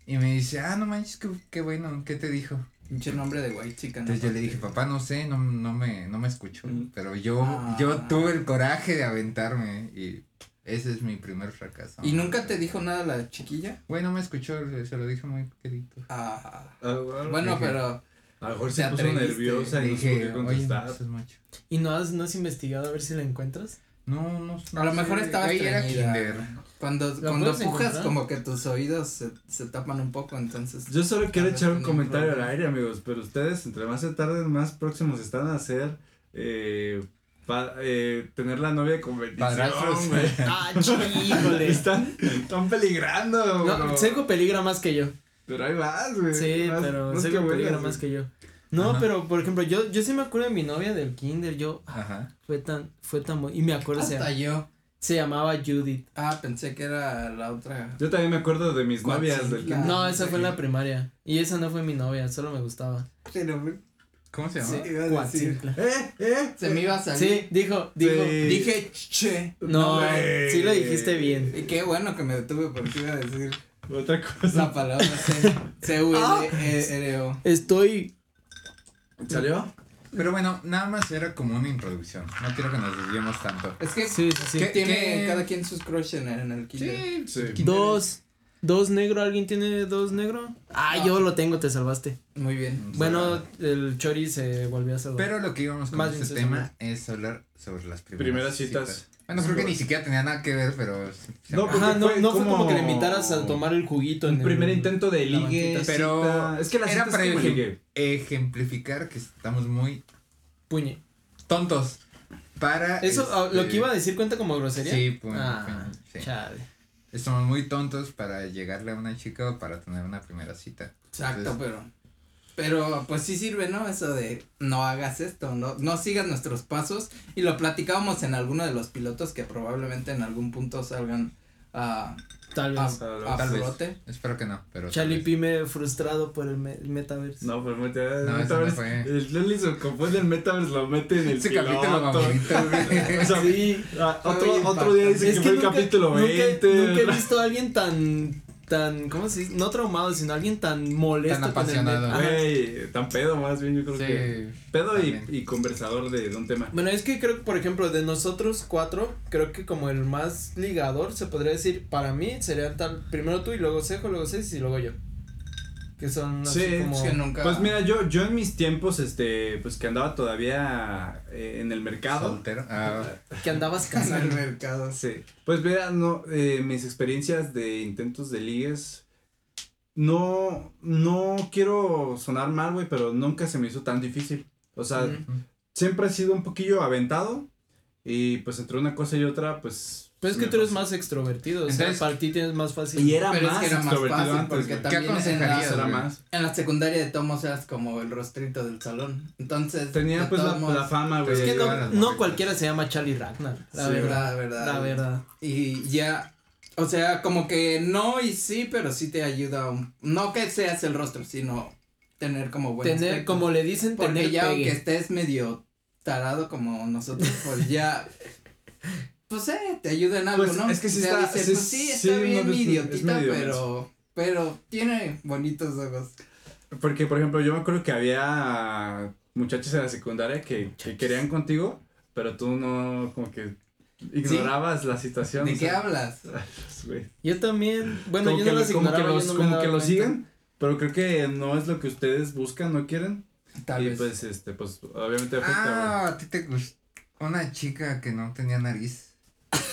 Y me dice, ah, no manches, qué, qué bueno, ¿qué te dijo? Pinche nombre de white chica. Entonces yo le dije, papá, no sé, no, no me, no me escuchó. Mm. Pero yo, Ah. yo tuve el coraje de aventarme y ese es mi primer fracaso. ¿Y nunca te dijo nada la chiquilla? Güey, no me escuchó, se lo dije muy querido. Ah. Ah, bueno, Bueno, dije, pero a lo mejor se puso nerviosa y no dije, oye, es mucho. ¿Y no has, no has investigado a ver si la encuentras? No, no, no a lo mejor estaba estreñida. kinder. Cuando, ¿La cuando pujas, encontrar? como que tus oídos se, se tapan un poco, entonces. Yo solo quiero echar un comentario al aire, amigos, pero ustedes, entre más se tarden, más próximos están a ser, eh, pa- eh, tener la novia con bendición, Padrastros. güey. ¡Ah, híjole! Están, están peligrando, No. Seco peligra más que yo. Pero ahí vas, güey. Sí, Vas- pero vas Seco peligra más que yo. No, Ajá. pero por ejemplo, yo, yo sí me acuerdo de mi novia del kinder, yo, Ajá. fue tan, fue tan, y me acuerdo, se, Hasta yo. se llamaba Judith. Ah, pensé que era la otra. Yo también me acuerdo de mis novias Sí, del la- kinder. No, esa fue en la primaria, y esa no fue mi novia, solo me gustaba. Pero, ¿Cómo se llama? Sí, iba a decir. Eh, eh. Se me iba a salir. Sí, dijo, dijo, Sí. Dije, che. no, sí lo dijiste bien. Y qué bueno que me detuve porque iba a decir Otra cosa. la palabra C. C-U-L-E-R-O. Estoy, ¿Salió? Pero bueno, nada más era como una introducción. No quiero que nos desviemos tanto. Es que sí, sí, sí. ¿Qué? tiene cada quien sus crush en, en el kinder. Sí. Dos, dos negro, ¿alguien tiene dos negro? Ah, yo lo tengo, te salvaste. Muy bien. Bueno, el Chori se volvió a salvar. Pero lo que íbamos con Más este tema es hablar sobre las primeras, Primeras citas. Bueno, creo que ni siquiera tenía nada que ver, pero. No, Ajá. Ajá, no, fue no fue como que le invitaras a tomar el juguito en Un el- primer intento de ligue. Pero cita. Es que la era es para ejem- ejemplificar que estamos muy puñe. tontos para. Eso, ah, lo este, que iba a decir cuenta como grosería. Sí, pues. Ah, sí. chale. Estamos muy tontos para llegarle a una chica o para tener una primera cita. Exacto, Entonces, pero. Pero pues sí sirve, ¿no? Eso de no hagas esto, no, no sigas nuestros pasos. Y lo platicábamos en alguno de los pilotos que probablemente en algún punto salgan a, Tal a, vez. a Tal vez. flote. Espero que no, pero. tal Charlie. Pime frustrado por el, me- el metaverse. No, pero mete, el No, eso no metaverse. fue. El Lely se confunde el metaverse, lo mete en el Ese piloto. capítulo favorito, güey. O sea, Sí. otro, otro día dice Es que que fue el capítulo nunca, 20. nunca he visto a alguien tan, tan, ¿cómo se dice? No traumado, sino alguien tan molesto. Tan con el apasionado. Güey, tan pedo más bien, yo creo que. Pedo y, y conversador de, de un tema. Bueno, es que creo que, por ejemplo, de nosotros cuatro, creo que como el más ligador, se podría decir, para mí, sería tal, primero tú y luego Sejo, luego Cés y luego yo. Que son así Sí, como... Es que nunca. Pues mira, yo, yo en mis tiempos, este, pues que andaba todavía eh, en el mercado. Soltero. Ah, Que andabas en el mercado. Sí. Pues mira, no, eh, mis experiencias de intentos de ligues. No, no quiero sonar mal, güey, pero nunca se me hizo tan difícil. O sea, siempre he sido un poquillo aventado. Y pues entre una cosa y otra, pues. Pero es que me tú eres más extrovertido, o sea, Entonces- para ti tienes más fácil. Y era Pero es más que era más extrovertido fácil antes, porque también en aconsejarías, la, Era güey? más. en la secundaria de Tomos eras como el rostrito del salón. Entonces. Tenía pues la, fama, güey. Es que no, cualquiera se llama Charlie Ragnar, la Sí, verdad, verdad, verdad. la verdad. Y ya, o sea, como que no y sí, pero sí te ayuda, un- no que seas el rostro, sino tener como buen Tener, aspecto. como le dicen, Porque tener ya pegue. aunque estés medio tarado como nosotros, pues ya, pues eh, te ayuda en algo, Pues, ¿no? es que sí sea, está- dices, sí- pues sí, sí, está no bien es idiotita, medio pero, pero tiene bonitos ojos. Porque, por ejemplo, yo me acuerdo que había muchachos en la secundaria que, que querían contigo, pero tú no, como que ignorabas la situación. ¿De o qué sea, hablas? Yo también, bueno, como yo que, no lo- las como que ignoraba, los, no como que sigan, pero creo que no es lo que ustedes buscan, no quieren. Tal y vez. pues, este, pues, obviamente afecta. Ah, a ti te gustó una chica que no tenía nariz.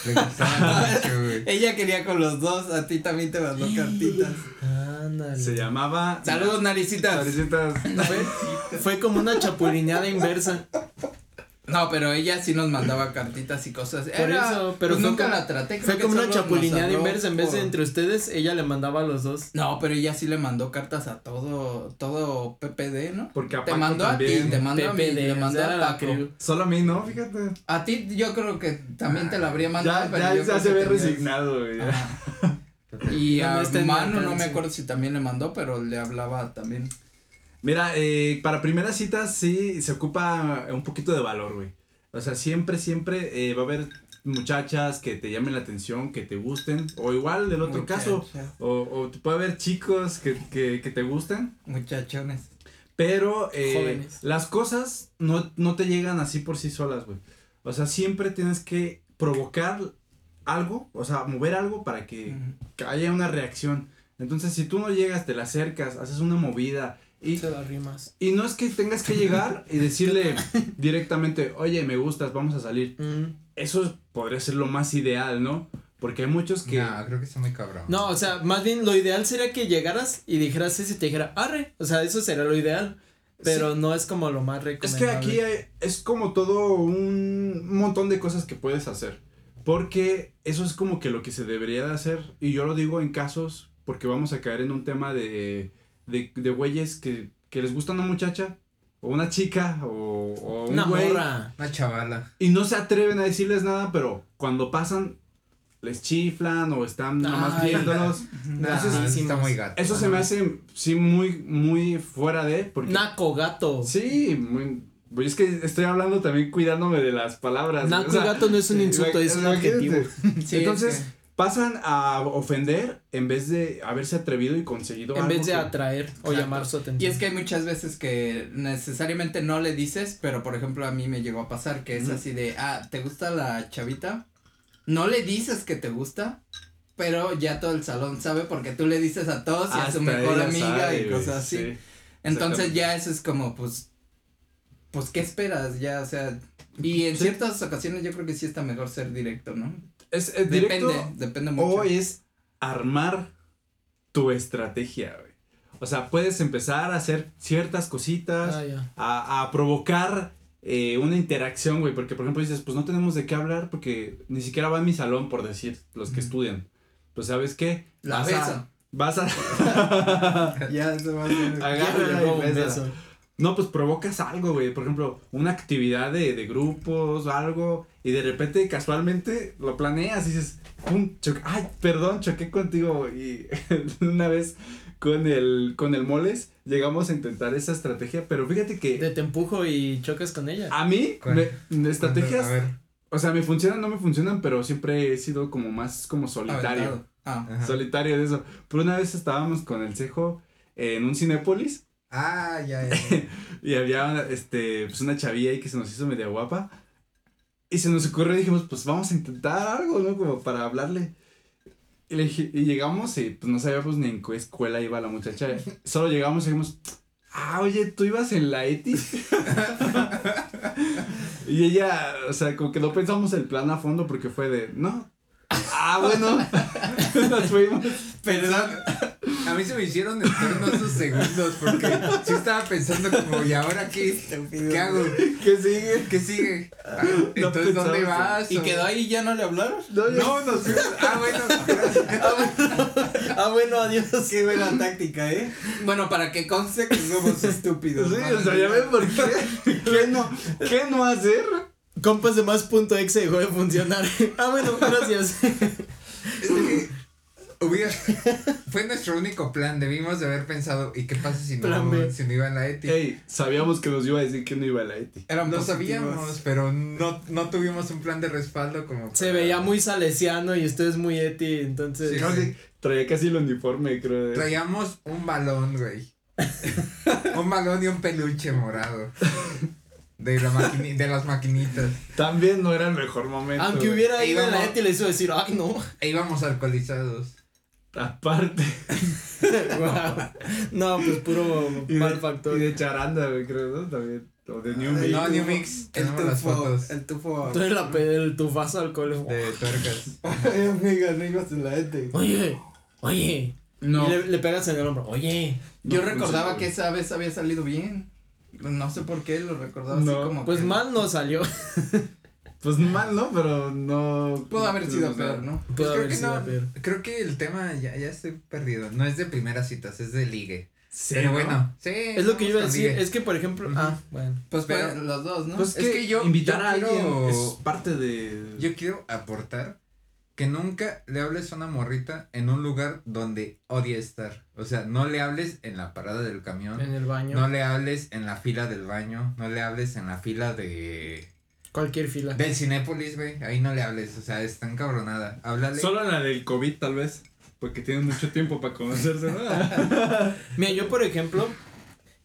Le gustaba mucho, güey. Ella quería con los dos, a ti también te mandó cartitas. Ándale. Se llamaba. Saludos, naricitas. Naricitas. Fue, fue como una chapulineada inversa. No, pero ella sí nos mandaba cartitas y cosas. Por Era- eso, pero pues fue nunca como- la traté. creo Fue que como una chapulineada inversa. En vez de entre ustedes, ella le mandaba a los dos. No, pero ella sí le mandó cartas a todo, todo PPD, ¿no? Porque a Te Paco mandó a ti, te mandó a mí, PPD, le o mandó sea, a la Paco. Solo a mí, ¿no? Fíjate. A ti yo creo que también te la habría mandado, Ya, pero ya, yo ya se ve tenías- resignado, güey. Y no a mi Manu no me acuerdo si también le mandó, pero le hablaba también. Mira, eh, para primeras citas sí se ocupa un poquito de valor, güey. O sea, siempre, siempre eh, va a haber muchachas que te llamen la atención, que te gusten. O igual del otro caso, Muchachas, o, o puede haber chicos que, que, que te gusten. Muchachones. Pero eh, las cosas no, no te llegan así por sí solas, güey. O sea, siempre tienes que provocar algo, o sea, mover algo para que, Ujú. que haya una reacción. Entonces, si tú no llegas, te la acercas, haces una movida y Se las rimas. y no es que tengas que llegar y decirle directamente, oye, me gustas, vamos a salir. Mm. Eso podría ser lo más ideal, ¿no? Porque hay muchos que... No, creo que está muy cabrón. No, o sea, más bien lo ideal sería que llegaras y dijeras eso y te dijera, arre. O sea, eso sería lo ideal. Pero no es como lo más Es recomendable. que aquí hay- es como todo un montón de cosas que puedes hacer. Porque eso es como que lo que se debería de hacer. Y yo lo digo en casos porque vamos a caer en un tema de, de, de güeyes que, que les gusta una muchacha, o una chica o, o un Una güey morra. Una chavala. y no se atreven a decirles nada, pero cuando pasan les chiflan o están nomás Ay, viéndolos. Nah, Gasísimos. está muy gato. Eso se me hace sí muy muy fuera de porque Naco gato. sí, muy pues es que estoy hablando también cuidándome de las palabras. Naco o sea, gato no es un insulto, es un adjetivo. Sí, Entonces, es pasan a ofender en vez de haberse atrevido y conseguido En algo vez de que- atraer o llamar su Y atención. es que hay muchas veces que necesariamente no le dices, pero por ejemplo a mí me llegó a pasar que es así de, ah, ¿te gusta la chavita? No le dices que te gusta, pero ya todo el salón sabe porque tú le dices a todos y a su mejor amiga sabe, y cosas así. sí. Entonces ya eso es como, pues, pues, ¿qué esperas? Ya, o sea, y en Sí. ciertas ocasiones yo creo que sí está mejor ser directo, ¿no? Es, es directo depende, depende mucho. o es armar tu estrategia, güey. O sea, puedes empezar a hacer ciertas cositas, Ah, a, a provocar eh, una interacción, güey. Porque, por ejemplo, dices, pues no tenemos de qué hablar porque ni siquiera va a mi salón, por decir, los que estudian. Pues, ¿sabes qué? La vas a, vas a... ya se va a hacer. Agárrala y beso. No, pues provocas algo, güey. Por ejemplo, una actividad de, de grupos o algo. Y de repente, casualmente, lo planeas y dices, pum, choque. Ay, perdón, choqué contigo. Y una vez con el, con el moles, llegamos a intentar esa estrategia. Pero fíjate que De te empujo y chocas con ella. a mí, me- de estrategias, o sea, me funcionan, no me funcionan, pero siempre he sido como más como solitario. Ah. Ajá. Solitario de eso. Pero una vez estábamos con el cejo en un Cinépolis. Ah, ya, ya. Y había este, pues una chavilla ahí que se nos hizo media guapa. Y se nos ocurrió dijimos, pues vamos a intentar algo, ¿no? Como para hablarle. Y, le y llegamos y pues no sabíamos ni en qué escuela iba la muchacha. Solo llegamos y dijimos, ah, oye, ¿tú ibas en la ETI? y ella, o sea, como que no pensamos el plan a fondo porque fue de, no. Ah, bueno. Nos fuimos. Perdón. A mí se me hicieron eternos esos segundos porque sí estaba pensando como, ¿y ahora qué? ¿Qué hago? ¿Qué sigue? ¿Qué sigue? Ah, Entonces, ¿dónde vas? ¿Y O- quedó ahí y ya no le hablaron? No, No, nos fuimos. Ah, bueno, gracias. Ah, bueno, adiós. Qué buena táctica, ¿eh? Bueno, para que conste que somos estúpidos. Sí, ¿no? o sea, ya ven por qué. ¿Qué no, qué no hacer? Compas de más punto exe dejó de funcionar. Ah, bueno, gracias. Es que hubiera, fue nuestro único plan. Debimos de haber pensado, ¿y qué pasa si no, si no iba en la ETI? Ey, sabíamos que nos iba a decir que no iba a la ETI. Eran Lo positivos. sabíamos, pero no, no tuvimos un plan de respaldo como. Se veía muy salesiano y usted es muy eti, entonces. Sí. Casi, traía casi el uniforme, creo. de- Traíamos un balón, güey. un balón y un peluche morado. De, la maquini- de las maquinitas. También no era el mejor momento. Aunque güey. hubiera E ido a la íbamos- eti, le hizo decir, ay, no. E íbamos alcoholizados. Aparte. No, pues puro Y mal de, factor. y de charanda, güey, creo, ¿no? También. O de New Ay, Mix. No, el New tufo- Mix. El Tenemos las tufo, fotos. el tufo. Tú eres la el tufazo alcohol. De tuercas. Ay, amiga, no ibas en la ETE. Oye, oye. No. Y le, le pegas en el hombro. Oye. Yo No recordaba funciona, que esa vez había salido bien. No sé por qué lo recordaba No, así como. Pues que mal no salió. Pues mal, ¿no? Pero no. Pudo haber sido peor, ¿no? Pues Pudo creo haber que sido no. peor. Creo que el tema ya, ya estoy perdido. No es de primeras citas, es de ligue. Sí, Pero ¿no? bueno, sí. Es lo que yo iba a con decir. ligue. Es que, por ejemplo. Ah, bueno. Pues Pero- pero los dos, ¿no? Pues Es que, que yo- invitar yo a alguien quiero- es parte de. Yo quiero aportar que nunca le hables a una morrita en un lugar donde odia estar. O sea, no le hables en la parada del camión. En el baño. No le hables en la fila del baño. No le hables en la fila de. Cualquier fila. Del Cinépolis, güey. Ahí no le hables. O sea, está encabronada. Háblale. Solo en la del COVID, tal vez. Porque tienen mucho tiempo para conocerse, ¿no? Mira, yo, por ejemplo.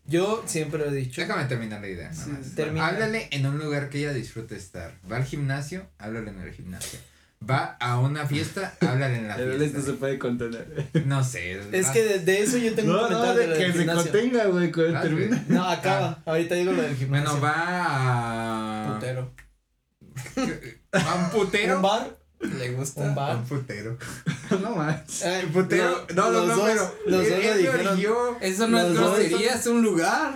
Yo siempre he dicho. Déjame terminar la idea. nada Sí, termina. Háblale en un lugar que ella disfrute estar. Va al gimnasio, háblale en el gimnasio. Va a una fiesta, háblale en la El esto se fiesta. puede contener. No sé. Es va- que de, de eso yo tengo un No, no, comentario de de que se gimnasio. contenga, güey, cuando Ah, termine. güey. No, acaba. Ahorita digo lo del gimnasio. Bueno, va a. Putero. Va a un putero. ¿Un bar? Le gusta. Un bar. un putero. No más. Putero. No, no, los no, dos- pero. Los dos lo dijeron. Eso no Los es grosería, es un lugar.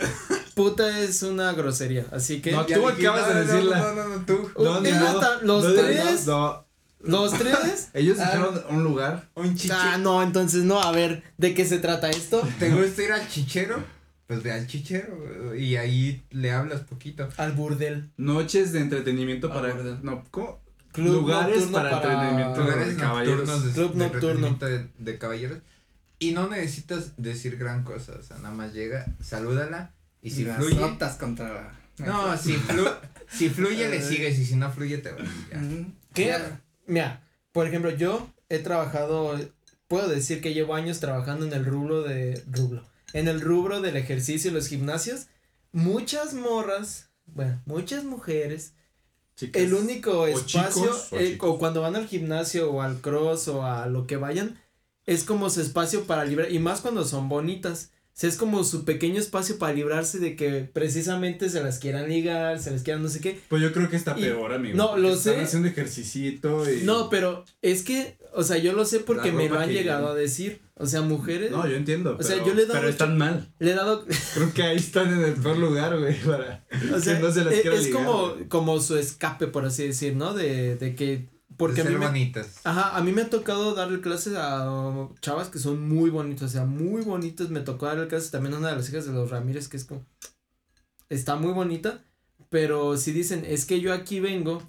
Puta es una grosería. Así que. No, Tú acabas de no, no, decirla. No, no, no, tú. Eh, los No, no, tres. No, Los tres. Ellos Ah. un lugar. Un chichero. Ah, no, entonces no. A ver, ¿de qué se trata esto? ¿Te gusta ir al chichero? pues ve al chichero y ahí le hablas poquito. Al burdel. Noches de entretenimiento Ah, para. verdad. No, ¿cómo? Club Lugares nocturno para entretenimiento. Lugares de caballeros. de, Club de nocturno. de, de caballeros. Y no necesitas decir gran cosa, o sea, nada más llega, salúdala y si las fluye. contra la. No, si, flu- si fluye le sigues y si no fluye te vas. ya. ¿Qué? Ya. Mira, por ejemplo, yo he trabajado, puedo decir que llevo años trabajando en el rubro de rubro, en el rubro del ejercicio y los gimnasios. Muchas morras, bueno, muchas mujeres, Chicas. el único espacio, chicos, o eh, o cuando van al gimnasio o al cross o a lo que vayan, es como su espacio para librar, y más cuando son bonitas. Sea, es como su pequeño espacio para librarse de que precisamente se las quieran ligar, se les quieran no sé qué. Pues yo creo que está Y- peor, amigo. no, lo están sé. haciendo ejercicito y. No, pero es que, o sea, yo lo sé porque me lo han que llegado a decir. O sea, mujeres. No, yo entiendo. O sea, yo le he dado Pero están mal. Le he dado. Creo que ahí están en el peor lugar, güey. Para. O sea, que no se las es, quiera es ligar, como, güey. como su escape, por así decir, ¿no? De, de que. Porque de a mí ser me. bonitas. Ajá, a mí me ha tocado darle clases a chavas que son muy bonitas, o sea, muy bonitas. Me tocó darle clases también a una de las hijas de los Ramírez, que es como. Está muy bonita, pero si dicen, es que yo aquí vengo.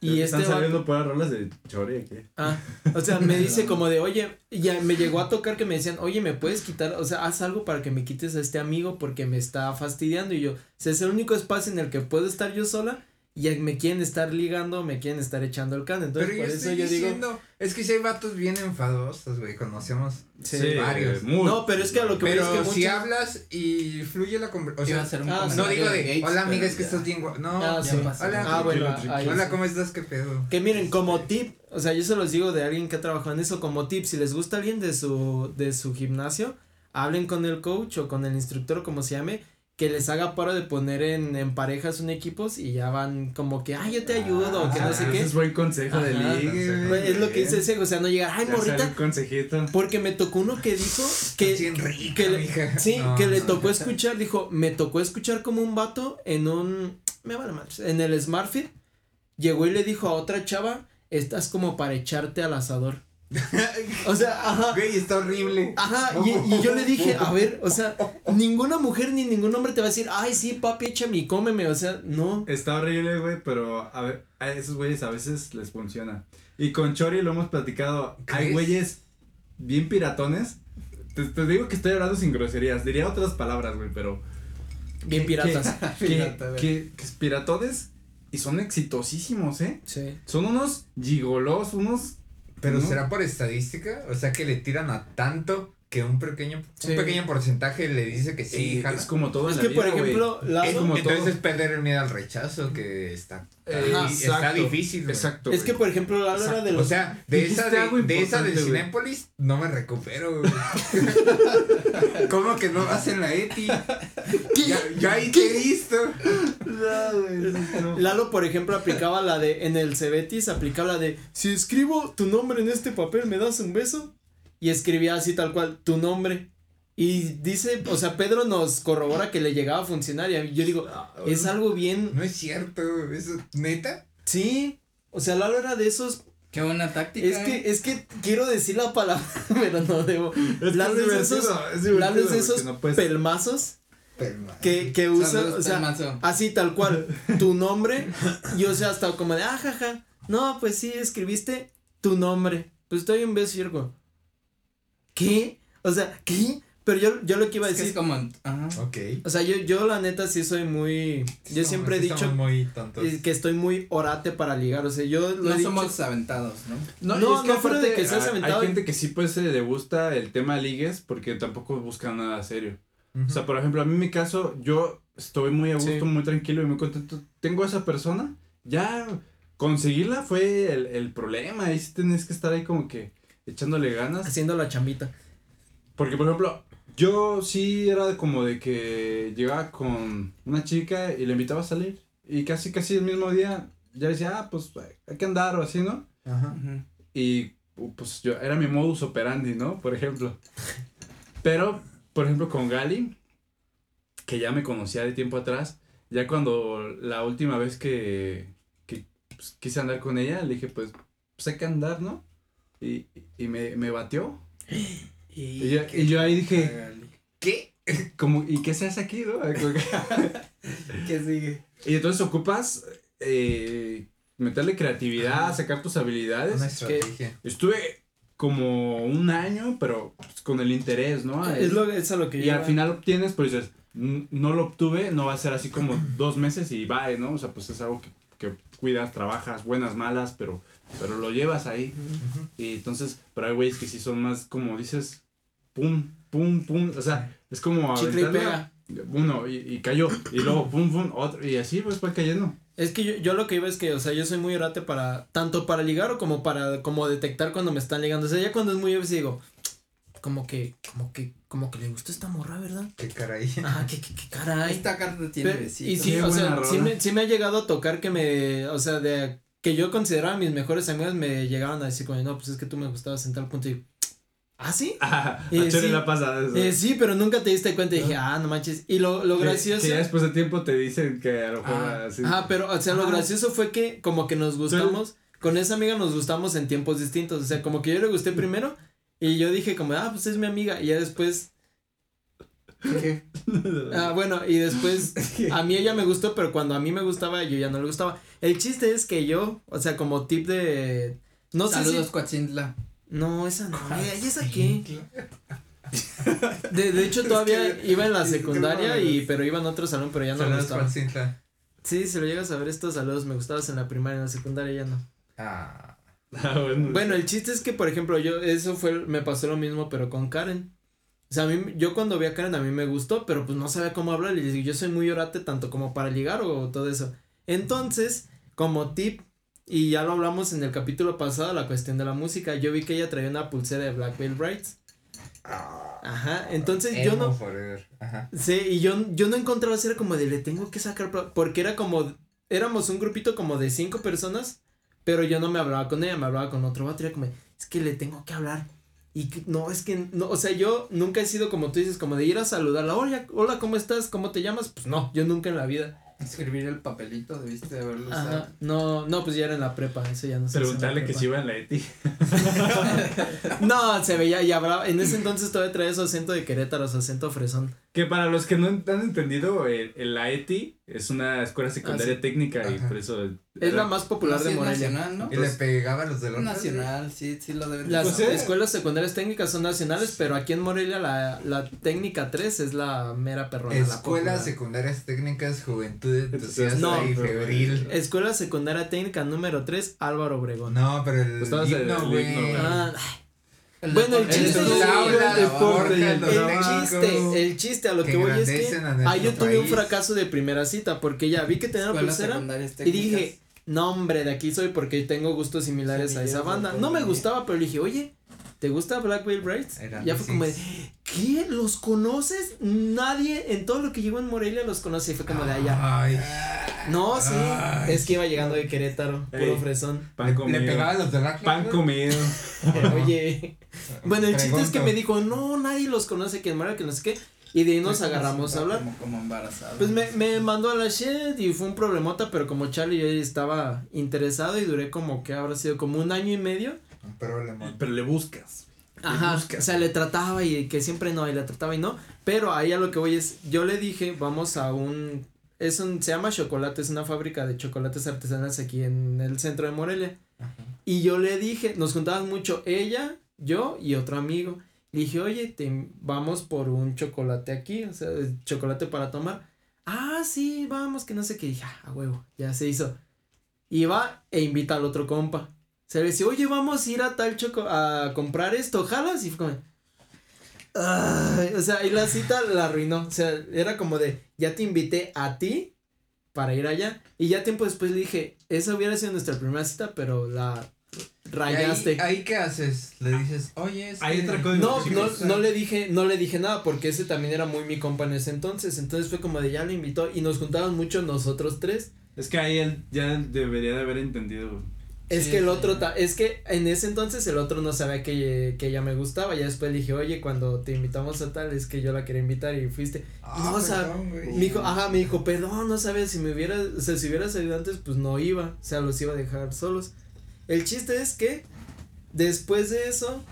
Y este Están vato- saliendo puras rolas de Chori aquí. Ah, o sea, me dice como de, oye, ya me llegó a tocar que me decían, oye, ¿me puedes quitar? O sea, haz algo para que me quites a este amigo porque me está fastidiando. Y yo, o sea, es el único espacio en el que puedo estar yo sola y me quieren estar ligando, me quieren estar echando el can. Entonces, Pero yo por eso estoy yo digo, es que si hay vatos bien enfadosos, güey, conocemos. Sí, varios. muy- No, pero es que a lo que voy Pero es que si hablas y fluye la conversación. O Iba a sea, ser un ah, no digo de, gays, hola amiga, es que ya. estás bien guapo. No, Ah, sí. Hola. Ah, bueno, ahí hola. ¿cómo estás? ¿Qué pedo? Que miren, como tip, o sea, yo se los digo de alguien que ha trabajado en eso, como tip, si les gusta alguien de su, de su gimnasio, hablen con el coach o con el instructor como se llame, que les haga paro de poner en, en parejas un equipos y ya van como que, ay, yo te ayudo, o que no sé Ah, Ese qué. es buen consejo de ligue, Pues, Es lo que dice ese, o sea, no llegar, ay, Ya morrita, consejito. porque me tocó uno que dijo que, rica, que le- sí, No, que le no. tocó escuchar, dijo, me tocó escuchar como un vato en un, me vale madres, en el Smartfit, llegó y le dijo a otra chava, estás como para echarte al asador. O sea, ajá. Güey, está horrible. Ajá, y, y yo le dije, a ver, o sea, ninguna mujer ni ningún hombre te va a decir, ay, sí, papi, échame y cómeme, o sea, no. Está horrible, güey, pero a ver, a esos güeyes a veces les funciona. Y con Chori lo hemos platicado. Hay güeyes bien piratones. Te, te digo que estoy hablando sin groserías. Diría otras palabras, güey, pero. Bien que- piratas. Que, Pirata, que, que es piratones y son exitosísimos, ¿eh? Sí. Son unos gigolos, unos. Pero ¿no? será por estadística, o sea que le tiran a tanto que un pequeño, Sí. un pequeño porcentaje le dice que sí, Eh, jala. es como todo Es en que, la por vida, güey. ejemplo, Es como Entonces todo. es perder el miedo al rechazo que está, Eh, está difícil. güey. Exacto. Es que, por ejemplo, Lalo era de O los... sea, de esa de, de esa de. Cinépolis no me recupero. güey. ¿Cómo que no vas en la ETI? Ya, ya ahí te he visto. Lalo, por ejemplo, aplicaba la de, en el Cebetis, aplicaba la de, si escribo tu nombre en este papel, ¿me das un beso? Y escribía así tal cual, tu nombre. Y dice, o sea, Pedro nos corrobora que le llegaba a funcionar y yo digo, es algo bien, No es cierto, eso, neta. sí, o sea, Lalo era de esos, Qué buena táctica. es ¿eh? que, es que quiero decir la palabra, pero no debo. Es Lalo es de esos, es Lalo es de esos no puedes- pelmazos que, que usa, Saludos, o sea, Pelmazo. así tal cual, tu nombre, y o sea, hasta como de, ah, jaja, no, pues sí, escribiste tu nombre, pues estoy un beso y yo digo, ¿qué? O sea, ¿qué? Pero yo, yo lo que iba a Es que decir, es como. Ajá. Ok. o sea, yo, yo la neta sí soy muy, Sí yo somos- siempre he sí dicho muy tontos. que estoy muy orate para ligar, o sea, yo lo he No dicho- somos aventados, ¿no? No, y es que no fuera de que seas hay- aventado. Hay gente que sí pues se le gusta el tema ligues porque tampoco busca nada serio. O sea, por ejemplo, a mí en mi caso, yo estoy muy a gusto, Sí. muy tranquilo y muy contento. Tengo a esa persona, ya conseguirla fue el, el problema. Ahí sí tienes que estar ahí como que echándole ganas. haciendo la chambita. Porque, por ejemplo, yo sí era como de que llegaba con una chica y le invitaba a salir. Y casi, casi el mismo día ya decía, ah, pues hay que andar o así, ¿no? Ajá. Y pues yo, era mi modus operandi, ¿no? Por ejemplo. Pero, por ejemplo, con Gali, que ya me conocía de tiempo atrás, ya cuando la última vez que, que pues, quise andar con ella, le dije, pues, pues hay que andar, ¿no? Y, y me, me batió. Y yo, y yo ahí dije, ¿Qué? como, ¿y qué se hace aquí, no? ¿Qué sigue? y entonces ocupas eh, meterle creatividad, sacar tus habilidades. Una estrategia. Estuve como un año, pero pues, con el interés, ¿no? Es, lo, es a lo que y al final obtienes, pues dices, "N- no lo obtuve, no va a ser así como dos meses y va, ¿no? O sea, pues es algo que, que cuidas, trabajas, buenas, malas, pero, pero lo llevas ahí. Y entonces, pero hay güeyes que sí son más, como dices, pum, pum, pum, o sea, es como Chicle y uno y, y cayó, y luego pum, pum, otro, y así pues fue cayendo. Es que yo, yo lo que iba es que, o sea, yo soy muy orate para, tanto para ligar o como para, como detectar cuando me están ligando. O sea, ya cuando es muy obvio, sí digo, como que, como que, como que le gustó esta morra, ¿verdad? Qué caray. Ah, qué, qué, qué caray. Esta carta tiene Pero- y sí, Qué o sea, sí me, sí me ha llegado a tocar que me, o sea, de que yo consideraba mis mejores amigos me llegaban a decir como, no, pues es que tú me gustabas en tal punto y, ¿ah, sí? Ah, Eh, sí. la pasada eso. Eh, sí, pero nunca te diste cuenta y dije, ah, no manches. Y lo, lo gracioso. Que ya después de tiempo te dicen que a lo mejor Ah, así. Ajá, pero, o sea, lo Ah. gracioso fue que como que nos gustamos, con esa amiga nos gustamos en tiempos distintos, o sea, como que yo le gusté primero y yo dije como, ah, pues es mi amiga, y ya después, ¿Qué? ah, bueno, y después a mí ella me gustó, pero cuando a mí me gustaba, yo ya no le gustaba. El chiste es que yo, o sea, como tip de, no sé Saludos, si, Coatzintla. no, esa no, ¿y esa qué? De, de hecho todavía iba en la es que secundaria no, y, pero iba en otro salón, pero ya no me Saludos, gustaba. Juan Cinta. Sí, si lo llegas a ver estos saludos, me gustabas en la primaria, en la secundaria ya no. Ah. Ah, bueno. Bueno, el chiste es que, por ejemplo, yo, eso fue, me pasó lo mismo, pero con Karen. O sea, a mí, yo cuando vi a Karen, a mí me gustó, pero pues no sabía cómo hablar, y digo, yo soy muy orate tanto como para ligar o todo eso. Entonces, como tip, y ya lo hablamos en el capítulo pasado, la cuestión de la música, yo vi que ella traía una pulsera de Black Veil Brides. Ajá, entonces yo no, forever. Ajá. Sí, y yo, yo no encontraba si era como de le tengo que sacar, porque era como, éramos un grupito como de cinco personas, pero yo no me hablaba con ella, me hablaba con otro era como, es que le tengo que hablar. Y que- no, es que, no, o sea, yo nunca he sido como tú dices, como de ir a saludarla, hola, hola, ¿cómo estás? ¿Cómo te llamas? Pues no, yo nunca en la vida. Escribir el papelito, debiste de haberlo usado. Ajá, no, no, pues ya era en la prepa, eso ya no se Preguntarle que si iba en la ETI. No, se veía, y hablaba, en ese entonces todavía traía su acento de Querétaro, su acento fresón. Que para los que no han entendido, el, el- la ETI es una escuela secundaria Ah, sí. técnica y Ajá. por eso. Es la más popular de Morelia. nacional, ¿no? Y le pegaba a los del otro. Nacional, sí, sí lo deben de Las Pues, eh. escuelas secundarias técnicas son nacionales, pero aquí en Morelia la, la técnica 3 es la mera perrona. la Escuelas secundarias técnicas, juventud entusiasta No, y pero- febril. Escuela secundaria técnica número 3, Álvaro Obregón. No, pero el Pues el himno, güey. Ah, El Bueno, el chiste El la chiste, el chiste a lo que, que voy es que engrandecen a nuestro ah, yo tuve un fracaso de primera cita porque ya vi que tenía una escuelas pulsera y dije, no hombre, de aquí soy porque tengo gustos similares a esa banda. No me gustaba, pero le dije, oye, ¿te gusta Black Veil Brides? Ya fue como de. ¿qué? ¿Los conoces? Nadie en todo lo que llegó en Morelia los conoce. Y fue como de allá. Ay. No, sí. Ay. Es que iba llegando de Querétaro, puro Ey. fresón. Pan comido. le pegaba los de la Pan comido. Oye. Bueno, el chiste es que me dijo, no, nadie los conoce que en Morelia, que no sé qué. Y de ahí nos agarramos a hablar. Como, como embarazado. Pues me, me mandó a la shit y fue un problemota, pero como Charlie yo estaba interesado y duré como que habrá sido como un año y medio. Un problema. Pero le buscas. Ajá, buscas. o sea, le trataba y que siempre no, y le trataba y no, pero ahí a lo que voy es, yo le dije, vamos a un, es un, se llama Chocolate, es una fábrica de chocolates artesanales aquí en el centro de Morelia, y yo le dije, nos juntaban mucho ella, yo y otro amigo, le dije, oye, te, vamos por un chocolate aquí, o sea, chocolate para tomar, ah, sí, vamos, que no sé qué, dije, ah, a huevo, ya se hizo, y va e invita al otro compa, se le dice, oye, vamos a ir a tal choco a comprar esto, jalas, y fue como, ay, o sea, y la cita la arruinó, o sea, era como de, ya te invité a ti para ir allá, y ya tiempo después le dije, esa hubiera sido nuestra primera cita, pero la ¿Y rayaste. ahí, ahí qué haces? Le dices, oye, es Hay que- otra cosa- No, no, no le dije, no le dije nada porque ese también era muy mi compa en ese entonces, entonces fue como de ya lo invitó y nos juntaban mucho nosotros tres. Es que ahí él ya debería de haber entendido. Es Sí, que el otro, ta- es que en ese entonces el otro no sabía que, que ella me gustaba, ya después le dije, oye, cuando te invitamos a tal, es que yo la quería invitar y fuiste. Ah, no, o sea. Me dijo, ajá, me dijo, perdón, no sabes, si me hubiera, o sea, si hubiera salido antes, pues no iba, o sea, los iba a dejar solos. El chiste es que, después de eso,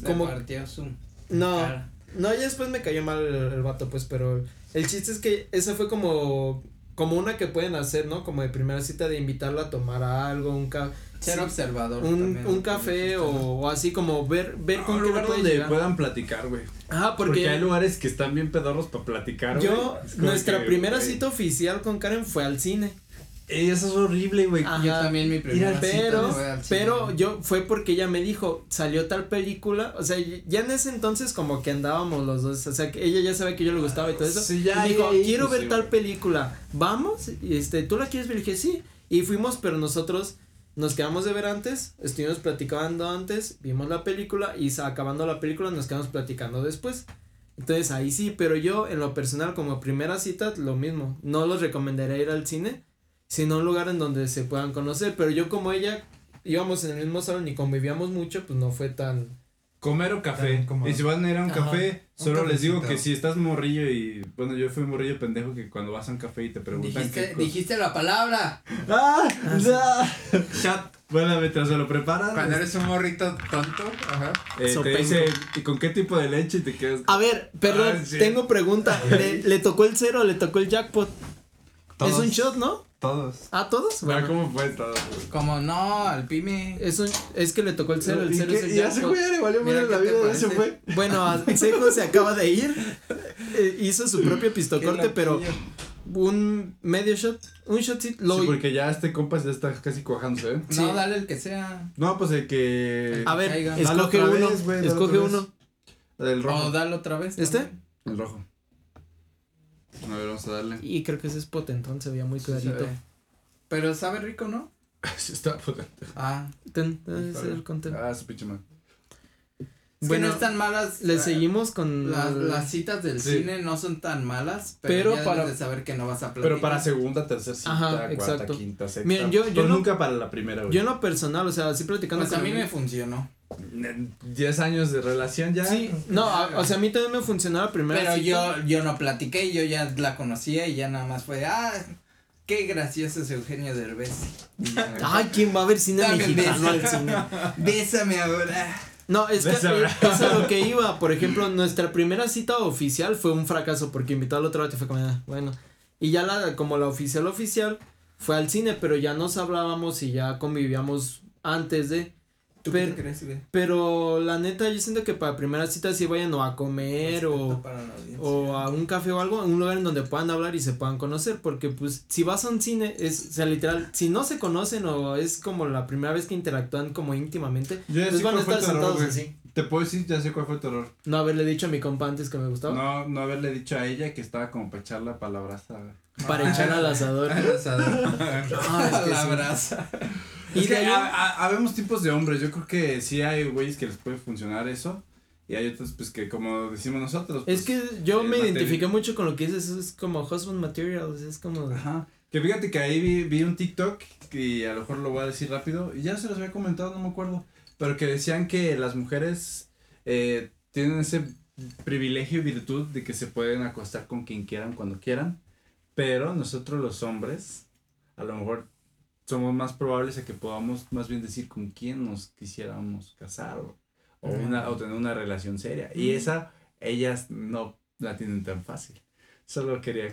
Le como- partió su no, cara. No, ya después me cayó mal el, el vato, pues, pero el chiste es que esa fue como, como una que pueden hacer, ¿no? Como de primera cita de invitarla a tomar algo, un café. Ser observador. Un, también, un ¿no? café o, o así como ver, ver Un con qué le lugar donde llegar. puedan platicar, güey. Ajá, Porque, porque, hay lugares que están bien pedorros para platicar, güey. yo, nuestra que, primera güey, cita oficial con Karen fue al cine. Eso es horrible, güey. Yo también mi primera Pero, cita cine. pero yo fue porque ella me dijo, salió tal película, o sea, ya en ese entonces como que andábamos los dos, o sea, que ella ya sabía que yo le gustaba y todo eso. Sí, ya me dijo, quiero pues, ver sí, tal película, vamos, y este, ¿tú la quieres ver? Y dije, sí, y fuimos, pero nosotros nos quedamos de ver antes, estuvimos platicando antes, vimos la película y acabando la película nos quedamos platicando después. Entonces ahí sí, pero yo en lo personal como primera cita lo mismo, no los recomendaría ir al cine, sino a un lugar en donde se puedan conocer, pero yo como ella íbamos en el mismo salón y convivíamos mucho, pues no fue tan... Comer o café. Como- Y si van a ir a un Ajá. café, Un solo les digo cafecito. que si estás morrillo y. Bueno, yo fui morrillo pendejo que cuando vas a un café y te preguntan. Dijiste, qué cosa- dijiste la palabra. ¡Ah! ¡Ah! Chat. Bueno, mientras se lo preparan. Cuando eres un morrito tonto, ajá. eh, te dice, ¿y con qué tipo de leche? Te quedas. A ver, perdón, Ah, sí. tengo pregunta, ¿Le, le tocó el cero o le tocó el jackpot? Es Todos. un shot, ¿no? Todos. ¿A todos? Ah, Bueno, ¿Cómo fue todo? güey? Como no, al pyme. es, un, es que le tocó el cero, el ¿Y cero qué? es el Y ya se fue, ya le valió Mira, la ¿qué te vida, ya se parece? fue. Bueno, Sejo se acaba de ir, eh, hizo su propio pistocorte, pero un medio shot, un shotcito, lo... Sí, porque ya este compa ya está casi cuajándose, ¿eh? sí. No, dale el que sea. No, pues el que. A ver, escoge uno, vez, escoge uno. El rojo. O dale otra vez. ¿Este? El rojo. A ver, vamos a darle. Y creo que ese es potentón, se veía muy clarito. Pero sabe rico, ¿no? Sí, está potente. Ah. Ten, ese es el content. Ah, su pinche madre. Es Bueno, que no están malas. Le eh, seguimos con... Las, citas del Sí. cine no son tan malas, pero, Pero ya para- de saber que no vas a platicar. Pero para segunda, tercera cita, Ajá, cuarta, exacto. quinta, sexta. Miren, yo- yo pero no- nunca para la primera, güey. Yo en lo personal, o sea, así platicando Pues a mí me funcionó. 10 años de relación ya. Sí, no, a- o sea, a mí también me funcionó la primera Pero cita. yo, yo no platiqué, yo ya la conocía y ya nada más fue, ah, qué gracioso es Eugenio Derbez. Ay, ¿quién va a ver cine Dame mexicano al cine? Bésame ahora. No, es que eh, ahora. es a lo que iba. Por ejemplo, nuestra primera cita oficial fue un fracaso porque invitó al otro y fue como, ah, bueno. Y ya la, como la oficial oficial fue al cine, pero ya nos hablábamos y ya convivíamos antes de. ¿Tú Pero- qué crees, güey? Pero la neta, yo siento que para primera cita sí vayan o a comer o, o a un café o algo, un lugar en donde puedan hablar y se puedan conocer, porque pues si vas a un cine, es, o sea, literal, si no se conocen o es como la primera vez que interactúan como íntimamente, Yo pues van a estar sentados así. Te puedo decir, ya sé cuál fue tu error. No haberle dicho a mi compa antes que me gustaba. No, no haberle dicho a ella que estaba como para echar la palabraza. güey. Para echar al asador. Al asador. Ah, es que la sí. brasa. Y es que de ahí- ha- ha- habemos tipos de hombres. Yo creo que sí hay güeyes que les puede funcionar eso. Y hay otros, pues, que como decimos nosotros. Es pues, que yo el me identifiqué mucho con lo que dices, es como husband materials, es como... Ajá. Que fíjate que ahí vi, vi un TikTok y a lo mejor lo voy a decir rápido. Y ya se los había comentado, no me acuerdo. Pero que decían que las mujeres eh, tienen ese privilegio y virtud de que se pueden acostar con quien quieran cuando quieran. Pero nosotros los hombres, a lo mejor somos más probables a que podamos más bien decir con quién nos quisiéramos casar o, o una, o tener una relación seria. Y esa, ellas no la tienen tan fácil. Solo quería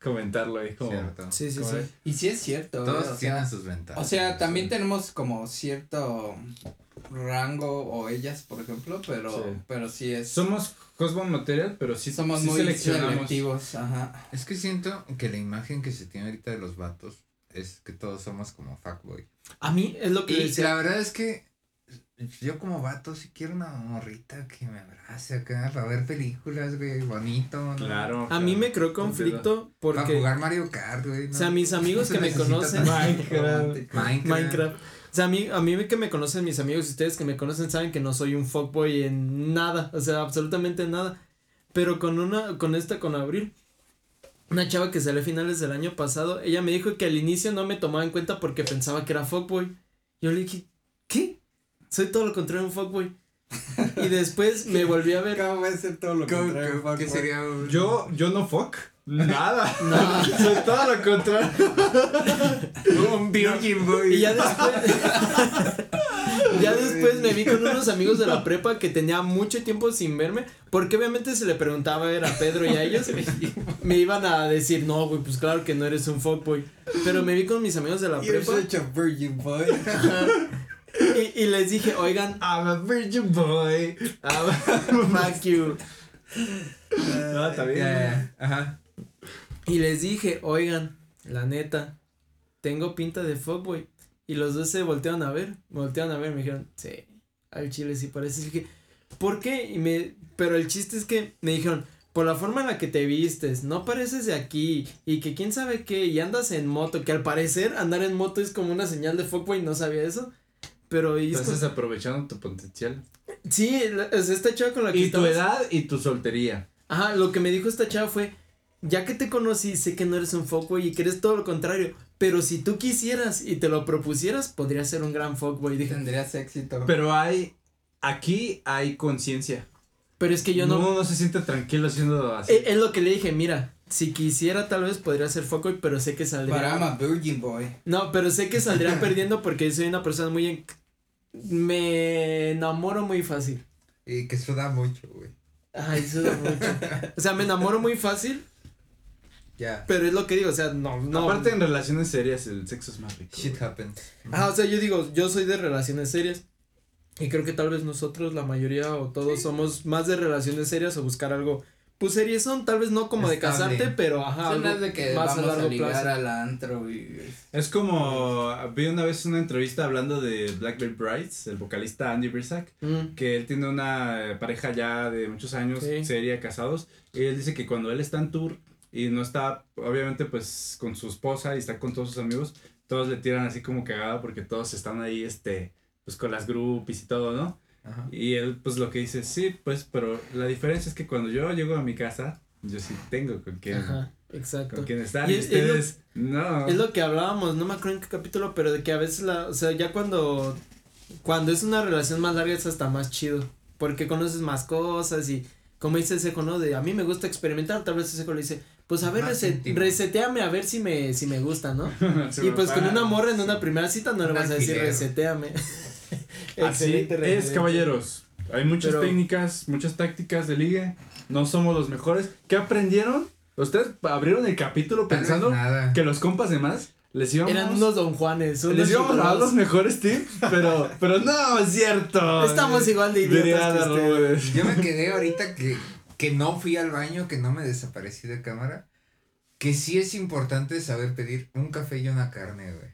comentarlo ahí como... Cierto. Sí, sí, Como sí. Y sí es cierto. Todos sea, tienen sus ventajas. O sea, también tenemos como cierto rango o ellas, por ejemplo, pero Sí. pero sí es Somos husband material, pero sí, somos sí muy seleccionamos. selectivos, ajá. Es que siento que la imagen que se tiene ahorita de los vatos es que todos somos como fuckboy. A mí es lo que Y decía. la verdad es que yo como vato sí quiero una morrita que me abrace acá para ver películas, güey, bonito, ¿no? Claro. A mí me creó Entiendo. conflicto Para porque... jugar Mario Kart, güey. O sea, mis amigos que me conocen- Minecraft. Sea, a mí, a mí que me conocen mis amigos y ustedes que me conocen saben que no soy un fuckboy en nada, o sea, absolutamente nada. Pero con una, con esta, con Abril, una chava que salió a finales del año pasado, ella me dijo que al inicio no me tomaba en cuenta porque pensaba que era fuckboy. Yo le dije, ¿qué? Soy todo lo contrario a un fuckboy. y después me volví a ver. ¿Cómo va a ser todo lo ¿Cómo- contrario, qué- fuck, ¿Qué fuck? sería un- Yo, yo no fuck. Nada. No. Soy todo lo contrario. un Virgin Boy? Y ya después. Ya después me vi con unos amigos de la prepa que tenía mucho tiempo sin verme, porque obviamente se le preguntaba era a Pedro y a ellos, me iban a decir, no, güey, pues claro que no eres un fuckboy. Pero me vi con mis amigos de la prepa a virgin boy. y, y les dije, oigan, I'm a virgin boy. I'm fuck you. No, está bien. Ajá. Y les dije, oigan, la neta, tengo pinta de fuckboy. Y los dos se voltearon a ver, me voltearon a ver me dijeron, sí, al chile sí parece. Y dije, ¿por qué? Y me, pero el chiste es que me dijeron, por la forma en la que te vistes, no pareces de aquí, y que quién sabe qué, y andas en moto, que al parecer andar en moto es como una señal de fuckboy, no sabía eso. Pero y Entonces aprovechando tu potencial. sí, la- o sea, esta chava con la que Y tu edad y tu soltería. Ajá, lo que me dijo esta chava fue, ya que te conocí, sé que no eres un fuckboy y que eres todo lo contrario, pero si tú quisieras y te lo propusieras, podría ser un gran fuckboy. Dije, Tendrías éxito. Pero hay, aquí hay conciencia. pero es que yo no... Uno no se siente tranquilo siendo así. Eh, Es, lo que le dije, mira, si quisiera tal vez podría ser fuckboy, pero sé que saldría... Para I'm a virgin boy. No, pero sé que saldría perdiendo porque soy una persona muy... en- Me enamoro muy fácil. Y que suda mucho, güey. Ay, eso da mucho. O sea, me enamoro muy fácil, Ya. pero es lo que digo, o sea, no, no. Aparte en relaciones serias el sexo es más rico. Shit happens. Ah, o sea, yo digo, yo soy de relaciones serias. Y creo que tal vez nosotros, la mayoría o todos, somos más de relaciones serias o buscar algo. Pues series son, tal vez no como de Estable. casarte, pero ajá. Son algo las de que más vamos a a, largo ligar plazo. al antro y... Es como, vi una vez una entrevista hablando de Blackbird Brides, el vocalista Andy Brisack, Mm, que él tiene una pareja ya de muchos años, Sí. seria, casados, y él dice que cuando él está en tour y no está, obviamente, pues, con su esposa y está con todos sus amigos, todos le tiran así como cagada porque todos están ahí, este, pues, con las groupies y todo, ¿no? Ajá. Y él, pues, lo que dice, sí, pues, pero la diferencia es que cuando yo llego a mi casa, yo sí tengo con quién, Ajá, exacto. con quién estar, Y y, es- es lo- ustedes, no. Es lo que hablábamos, no me acuerdo en qué capítulo, pero de que a veces la, o sea, ya cuando, cuando es una relación más larga es hasta más chido, porque conoces más cosas y como dice Seco, ¿no? De a mí me gusta experimentar, tal vez Seco le dice, pues a ver, íntimo. reseteame a ver si me, si me gusta, ¿no? Y pues con una morra en una primera cita no le vas a decir reseteame. Así es, caballeros. Hay muchas Pero- técnicas, muchas tácticas de liga. No somos los mejores. ¿Qué aprendieron? Ustedes abrieron el capítulo pensando nada. que los compas de más les íbamos, Eran unos don Juanes, unos les íbamos a dar los mejores tips, pero, pero no es cierto. Estamos igual de idiotas que. Yo me quedé ahorita que, que no fui al baño, que no me desaparecí de cámara. Que sí es importante saber pedir un café y una carne, güey.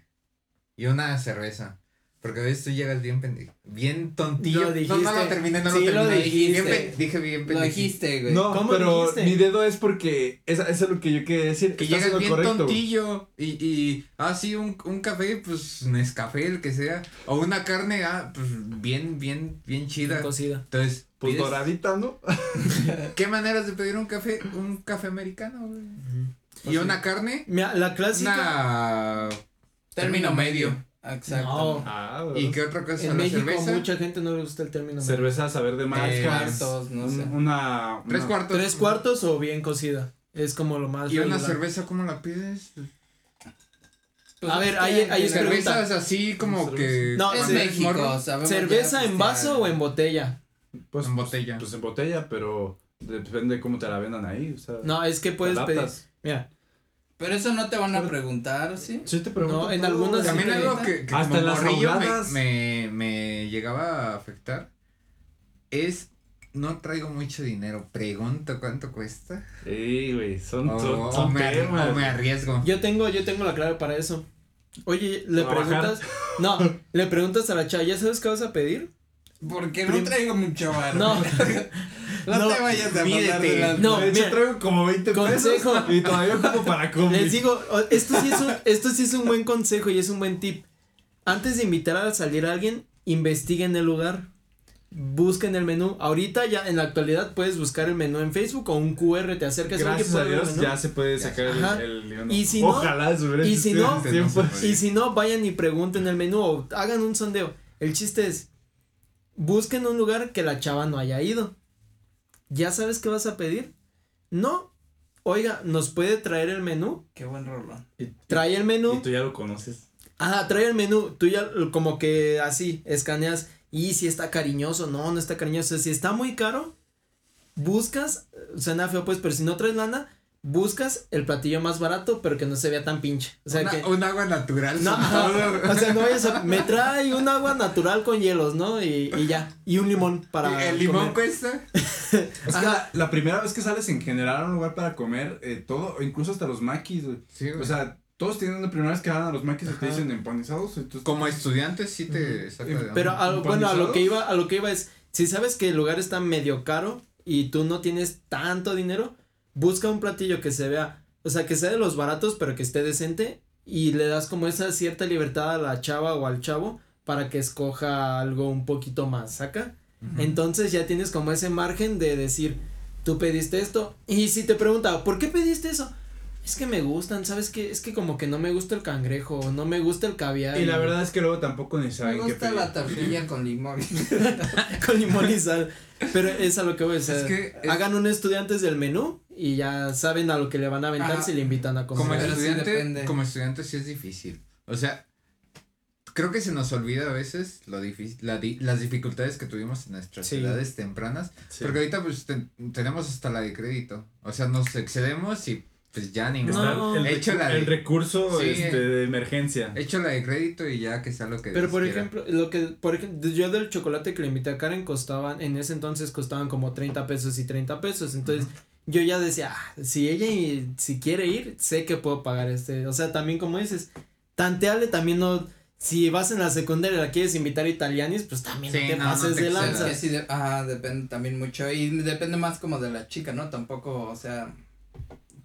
Y una cerveza. Porque a veces tú llegas bien pendejo. Bien tontillo. Lo no, no lo terminé, no Sí, lo lo terminé. Bien dijiste. dije bien Lo pendejo. dijiste, güey. No, ¿Cómo pero dijiste? mi dedo es porque esa, eso es lo que yo quería decir. Que lo bien correcto. tontillo. Y, y, ah, sí, un, un café, pues, Nescafé, el que sea. O una carne, ah, pues, bien, bien, bien chida. Cocida. Entonces, Pues pides- doradita, ¿no? ¿qué maneras de pedir un café? Un café americano, güey. Y una carne, Mira, la clásica. una Término medio. Exacto. No. Ah, ¿Y qué otra cosa? En ¿La México cerveza? mucha gente no le gusta el término. Cerveza, saber de marcas. cuartos, no sé. Una, Tres cuartos. Tres cuartos o bien cocida. Es como lo más. ¿Y una cerveza cómo la pides? Pues A ver, es que ahí- ahí es cerveza- pregunta. Cervezas así como Cerveza. que... No, Es. México, ¿Cerveza en vaso o en botella? Pues, En pues- botella. Pues, en botella, pero depende de cómo te la vendan ahí. O sea, No, es que puedes pedir. Mira, Pero eso no te van a preguntar, ¿sí? Sí, te pregunto. No, en algunas También sí algo que, que Hasta como las me, me, me llegaba a afectar es no traigo mucho dinero. Pregunto cuánto cuesta. Sí, güey, son, O, son, o me, temas. o me arriesgo. yo tengo, yo tengo la clave para eso. Oye, le Trabajar. preguntas. No, le preguntas a la chava, ¿ya sabes qué vas a pedir? Porque Prim- no traigo mucho varo. No. No, No, te vayas a pasar de lanza. No, de hecho, mira, traigo como 20 consejo. pesos y todavía como para comer. Les digo, esto sí, es un, esto sí es un buen consejo y es un buen tip. Antes de invitar a salir a alguien, investiguen el lugar. Busquen el menú. Ahorita ya en la actualidad puedes buscar el menú en Facebook o un QR, te acercas Gracias a ¿puedo ver el Dios ya se puede sacar el, Ajá. el guion. Y si Ojalá y si no- Y si no, vayan y pregunten el menú o hagan un sondeo. El chiste es, busquen un lugar que la chava no haya ido. ¿Ya sabes qué vas a pedir? No. Oiga, ¿nos puede traer el menú? Qué buen rolón. Y, Trae el y menú. tú ya lo conoces. Ah, trae el menú, tú ya como que así, escaneas, y si está cariñoso, no, no está cariñoso, si está muy caro, buscas, suena feo pues, pero si no traes lana, buscas el platillo más barato, pero que no se vea tan pinche, o sea Una- que... Un agua natural. No, o sea, no vayas a, me trae un agua natural con hielos, ¿no? Y, y ya, y un limón para El limón comer. cuesta. Es que la, la primera vez que sales en general a un lugar para comer, eh, todo, o incluso hasta los maquis, güey. Sí, güey. O sea, todos tienen la primera vez que van a los maquis y te dicen empanizados. Entonces, como estudiante sí te de onda. Pero a, lo- bueno, a lo que iba, a lo que iba es, si sabes que el lugar está medio caro y tú no tienes tanto dinero, busca un platillo que se vea, o sea, que sea de los baratos, pero que esté decente y le das como esa cierta libertad a la chava o al chavo para que escoja algo un poquito más, ¿saca? Entonces ya tienes como ese margen de decir, tú pediste esto y si te pregunta, ¿por qué pediste eso? Es que me gustan, ¿sabes qué? Es que como que no me gusta el cangrejo, no me gusta el caviar. y la verdad es que luego tampoco ni Me saben qué gusta pedir. la tortilla con limón. con limón y sal. Pero es a lo que voy a decir. Es que es- Hagan un estudiantes del menú y ya saben a lo que le van a aventar Ajá. si le invitan a comer. como sí estudiante, depende. como estudiante sí es difícil. O sea, creo que se nos olvida a veces lo difícil, la di- las dificultades que tuvimos en nuestras Sí. edades tempranas. Sí. Porque ahorita pues ten- tenemos hasta la de crédito. O sea, nos excedemos y pues ya ni No. el, Hecho recu- la de- el recurso Sí. este, de emergencia. Hecho la de crédito y ya que sea lo que Pero por quiera. ejemplo, lo que, por ejemplo, yo del chocolate que le invité a Karen costaban, en ese entonces costaban como 30 pesos y 30 pesos. Entonces, yo ya decía, ah, si ella y si quiere ir, sé que puedo pagar este. O sea, también como dices, tanteale también no. Si vas en la secundaria y la quieres invitar a italianis, pues también Sí, no te no, no pases te de lanza. Que sí, de- ajá, depende también mucho. Y depende más como de la chica, ¿no? Tampoco, o sea.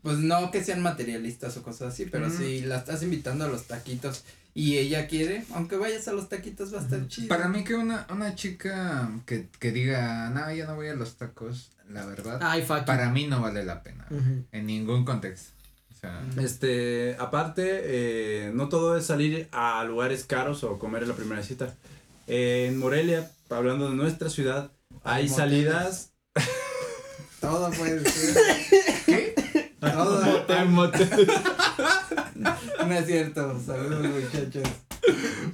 Pues no que sean materialistas o cosas así, pero si la estás invitando a los taquitos y ella quiere, aunque vayas a los taquitos va a estar chido. Para mí que una, una chica que, que diga, no, ya no voy a los tacos, la verdad, Ay, para mí no vale la pena. En ningún contexto. O sea, Este, aparte, eh, no todo es salir a lugares caros o comer en la primera cita. Eh, en Morelia, hablando de nuestra ciudad, hay moteles. salidas. Todo puede ser. ¿Qué? Hay moteles. No es cierto. Saludos, muchachos.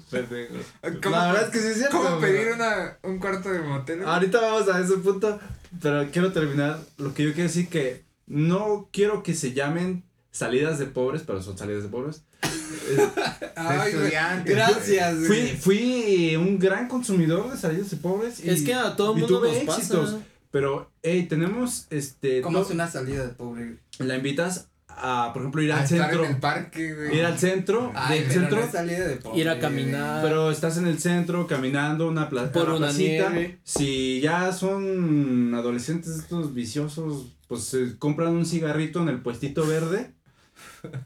Pendejo. ¿Cómo- La verdad es que sí es cierto. ¿Cómo pedir una, un cuarto de motel? Ahorita vamos a ese punto, pero quiero terminar. Lo que yo quiero decir que no quiero que se llamen salidas de pobres, pero son salidas de pobres. Ay, estudiantes, Gracias, Fui, fui un gran consumidor de salidas de pobres. Y, Es que a todo y mundo tuve nos éxitos. pasa. Pero, hey, tenemos este. ¿Cómo no- es una salida de pobre? La invitas a, por ejemplo, ir A al estar centro. en el parque, güey. Ir al centro. Ay, del pero centro. no es salida de pobre. Ir a caminar. Pero estás en el centro caminando una plaza Por una nieve. Si ya son adolescentes estos viciosos, pues se compran un cigarrito en el puestito verde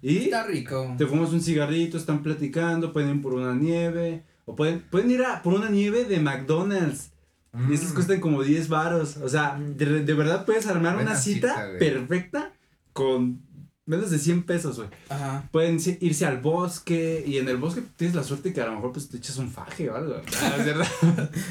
y Está rico. te fumas un cigarrito, están platicando, pueden ir por una nieve o pueden pueden ir a por una nieve de McDonald's. Mm. Y esas cuestan como 10 varos. O sea, de, de verdad puedes armar Buena una cita, cita, perfecta con menos de 100 pesos, güey. Ajá. Pueden irse al bosque y en el bosque tienes la suerte que a lo mejor pues te echas un faje o algo. Ah, es verdad.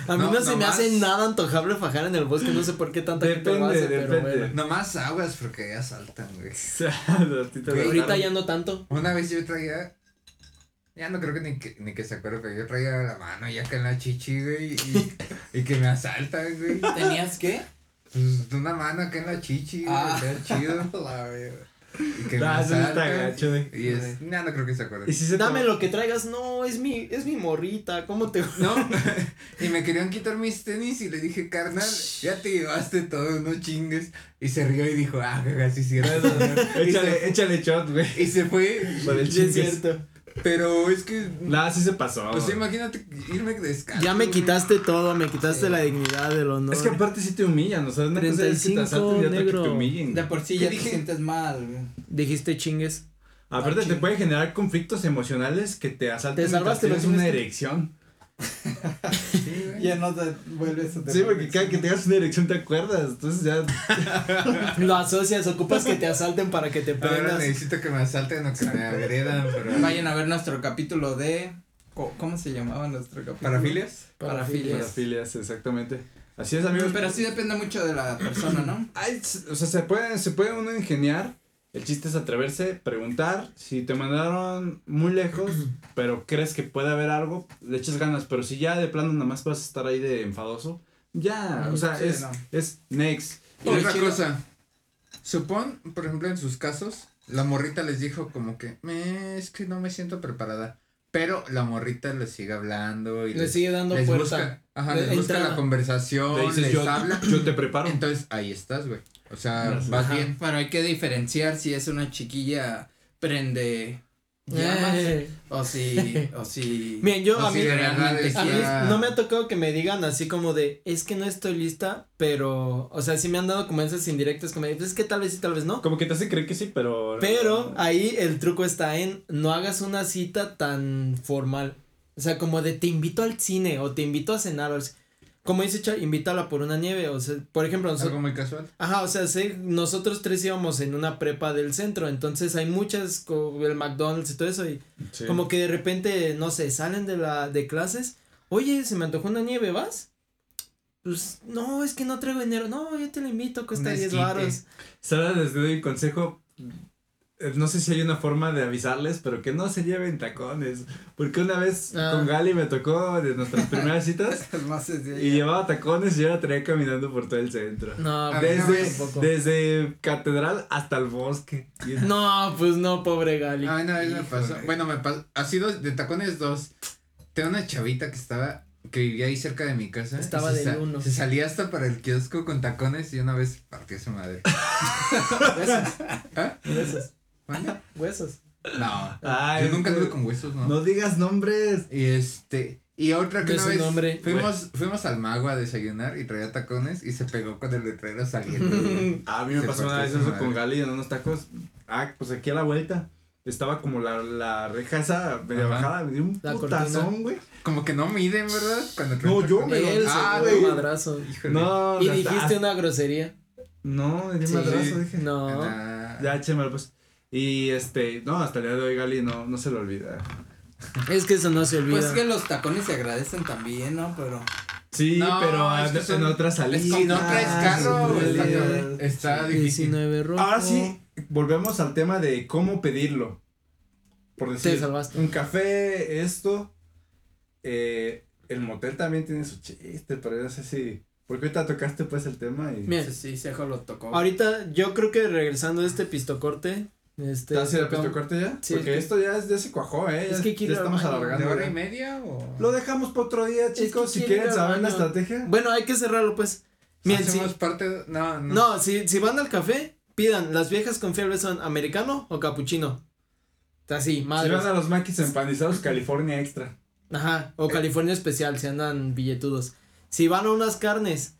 A mí no, No, se me hace nada antojable fajar en el bosque, no sé por qué tanta gente lo Depende, hace, pero depende. bueno. Nomás aguas porque ya saltan, güey. Ahorita ya no tanto. Una vez yo traía. Ya no creo que ni que, ni que se acuerde, pero yo traía la mano ya acá en la chichi, güey. Y, y que me asaltan, güey. ¿Tenías qué? Pues una mano acá en la chichi, güey. Ah. está chido. La. Y que me Ah, sí está asaltan. gacho, güey. Y es. Ya no creo que se acuerde. Y si se Dame lo que traigas, no, es mi, es mi morrita, ¿cómo te No, y me querían quitar mis tenis y le dije, carnal, ya te llevaste todo, no chingues. Y se rió y dijo, ah, jaja, sí cierto. y, Échale, se, échale shot, güey. y se fue, Por el Sí, es cierto. Pero es que, Nah, sí se pasó. pues imagínate irme descalzo. Ya me quitaste todo, me quitaste Sí. la dignidad del honor. Es que aparte sí te humillan, o sea, una cosa es que 35 te asalten y otra que negro. te humillen. De por sí ¿Qué ya te dije? sientes mal, güey. Dijiste chingues. Aparte Ah, te ching. puede generar conflictos emocionales que te asalten Te salvaste, tienes una erección. Sí, güey. Ya no te vuelves a Sí, porque cada que tengas una erección te acuerdas, entonces ya... Lo asocias, ocupas que te asalten para que te Ahora prendas. necesito que me asalten o que me agredan, pero. Vayan a ver nuestro capítulo de. ¿Cómo se llamaba nuestro capítulo? ¿Parafilias? Parafilias. Parafilias, exactamente. Así es, amigos. Pero sí depende mucho de la persona, ¿no? Ay, o sea, se puede, se puede uno ingeniar El chiste es atreverse, preguntar. Si te mandaron muy lejos, pero crees que puede haber algo, le echas ganas. Pero si ya de plano nada más vas a estar ahí de enfadoso, ya, o sea, Sí, es, no. es next. Y otra chido. cosa. Supón, por ejemplo, en sus casos, la morrita les dijo como que, "Me, es que no me siento preparada. Pero la morrita les sigue hablando y Le les, sigue dando les puerta. busca, ajá, Le- les busca entrada. la conversación, Le dices, les yo, habla. yo te preparo. Entonces ahí estás, güey. O sea, Gracias. vas Ajá, bien. Pero hay que diferenciar si es una chiquilla prende llamas Eh. o si, o si. Miren, yo a si mí, realmente a mí no me ha tocado que me digan así como de, es que no estoy lista, pero, o sea, sí me han dado como esas indirectas como de, es que tal vez sí, tal vez no. Como que te hace creer que sí, pero. Pero ahí el truco está en no hagas una cita tan formal. O sea, como de te invito al cine o te invito a cenar. O sea, como dice Char, invítala por una nieve. O sea, por ejemplo, nosotros. Algo muy casual. Ajá, o sea, sé, nosotros tres íbamos en una prepa del centro. Entonces hay muchas, como el McDonald's y todo eso. Y Sí. como que de repente, no sé, salen de la, de clases. Oye, se me antojó una nieve, ¿vas? Pues, no, es que no traigo dinero. No, yo te la invito, cuesta Un 10 esquite. baros. Sara les doy un consejo. Eh, No sé si hay una forma de avisarles, pero que no se lleven tacones. Porque una vez Ah. con Gali me tocó de nuestras primeras citas Es más sencillo. y llevaba tacones y yo la traía caminando por todo el centro. No, Desde, tampoco. desde catedral hasta el bosque. No, pues no, pobre Gali. A mí una vez me pasó. Bueno, me pasó. Así dos, de tacones dos. Tengo una chavita que estaba. Que vivía ahí cerca de mi casa. Estaba sa- uno. Se salía hasta para el kiosco con tacones y una vez partió su madre. ¿Ah? ¿Mande? Huesos. No. Ay, yo nunca anduve con huesos, ¿no? No digas nombres. Y este. Y otra que una vez nombre. fuimos, fuimos al mago a desayunar y traía tacones y se pegó con el letrero saliendo. A mí me Se pasó una vez eso madre. con Gali en unos tacos. Ah, pues aquí a la vuelta. Estaba como la, la reja esa medio Ajá. bajada. Me dio un La putazón, güey. Como que no miden, ¿verdad? Cuando No, yo me lo- Él Ah, güey. un madrazo. Híjole. No, Y dijiste una grosería. No, me di un Sí. madrazo, dije. No. Ah, Ya, chémalo, pues. Y este, no, hasta el día de hoy Gali no, no se lo olvida. Es que eso no se olvida. Pues que los tacones se agradecen también, ¿no? Pero. Sí, No, pero es que en son- otras salidas. Si no traes carro, sí, está, difícil. 19 rojo. Ahora sí, volvemos al tema de cómo pedirlo. Por decir, Te salvaste. un café, esto. Eh, el motel también tiene su chiste, pero no sé si. Porque ahorita tocaste pues el tema y. Sí, Sejo lo tocó. Ahorita yo creo que regresando de este pistocorte. Este, ¿Te has ido tocamos- corte ya? Sí, Porque es que- esto ya, es- ya se cuajó, ¿eh? Es Ya- que ya al estamos alargando. ¿De hora ya. y media o...? Lo dejamos para otro día, que chicos. si quieren saber la estrategia. Bueno, hay que cerrarlo pues. Miren, si, Hacemos parte de- No, no. no, si, si van al café, pidan, las viejas confiables son americano o capuchino. Así, Si madre. van a los maquis empanizados California Extra. Ajá, o California especial, si andan billetudos. Si van a unas carnes,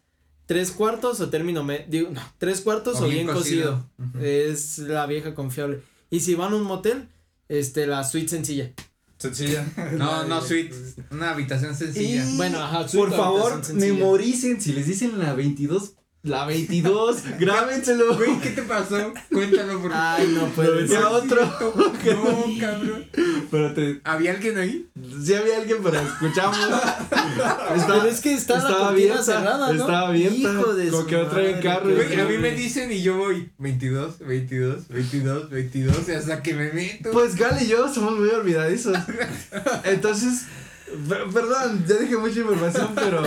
tres cuartos o término medio, digo, no, tres cuartos o, bien, cocido. Es la vieja confiable. Y si van a un motel, este, la suite sencilla. Sencilla. No, no, suite. Una habitación sencilla. Y- Bueno, ajá, suite Por favor, memoricen. Si les dicen la 22, la 22, grábenselo. Güey, ¿qué te pasó? Cuéntalo, por favor. Ay, no ser. otro. No, cabrón. Pero te. ¿Había alguien ahí? Si había alguien, pero escuchamos. Pero es que la estaba cortina abierta, cerrada, ¿no? estaba abierta, Hijo de como que no traen madre, carro, güey, a mí me dicen y yo voy 22, 22, 22, 22 y hasta que me meto. Pues Gal y yo somos muy olvidadizos. Entonces, per- perdón, ya dije mucha información, pero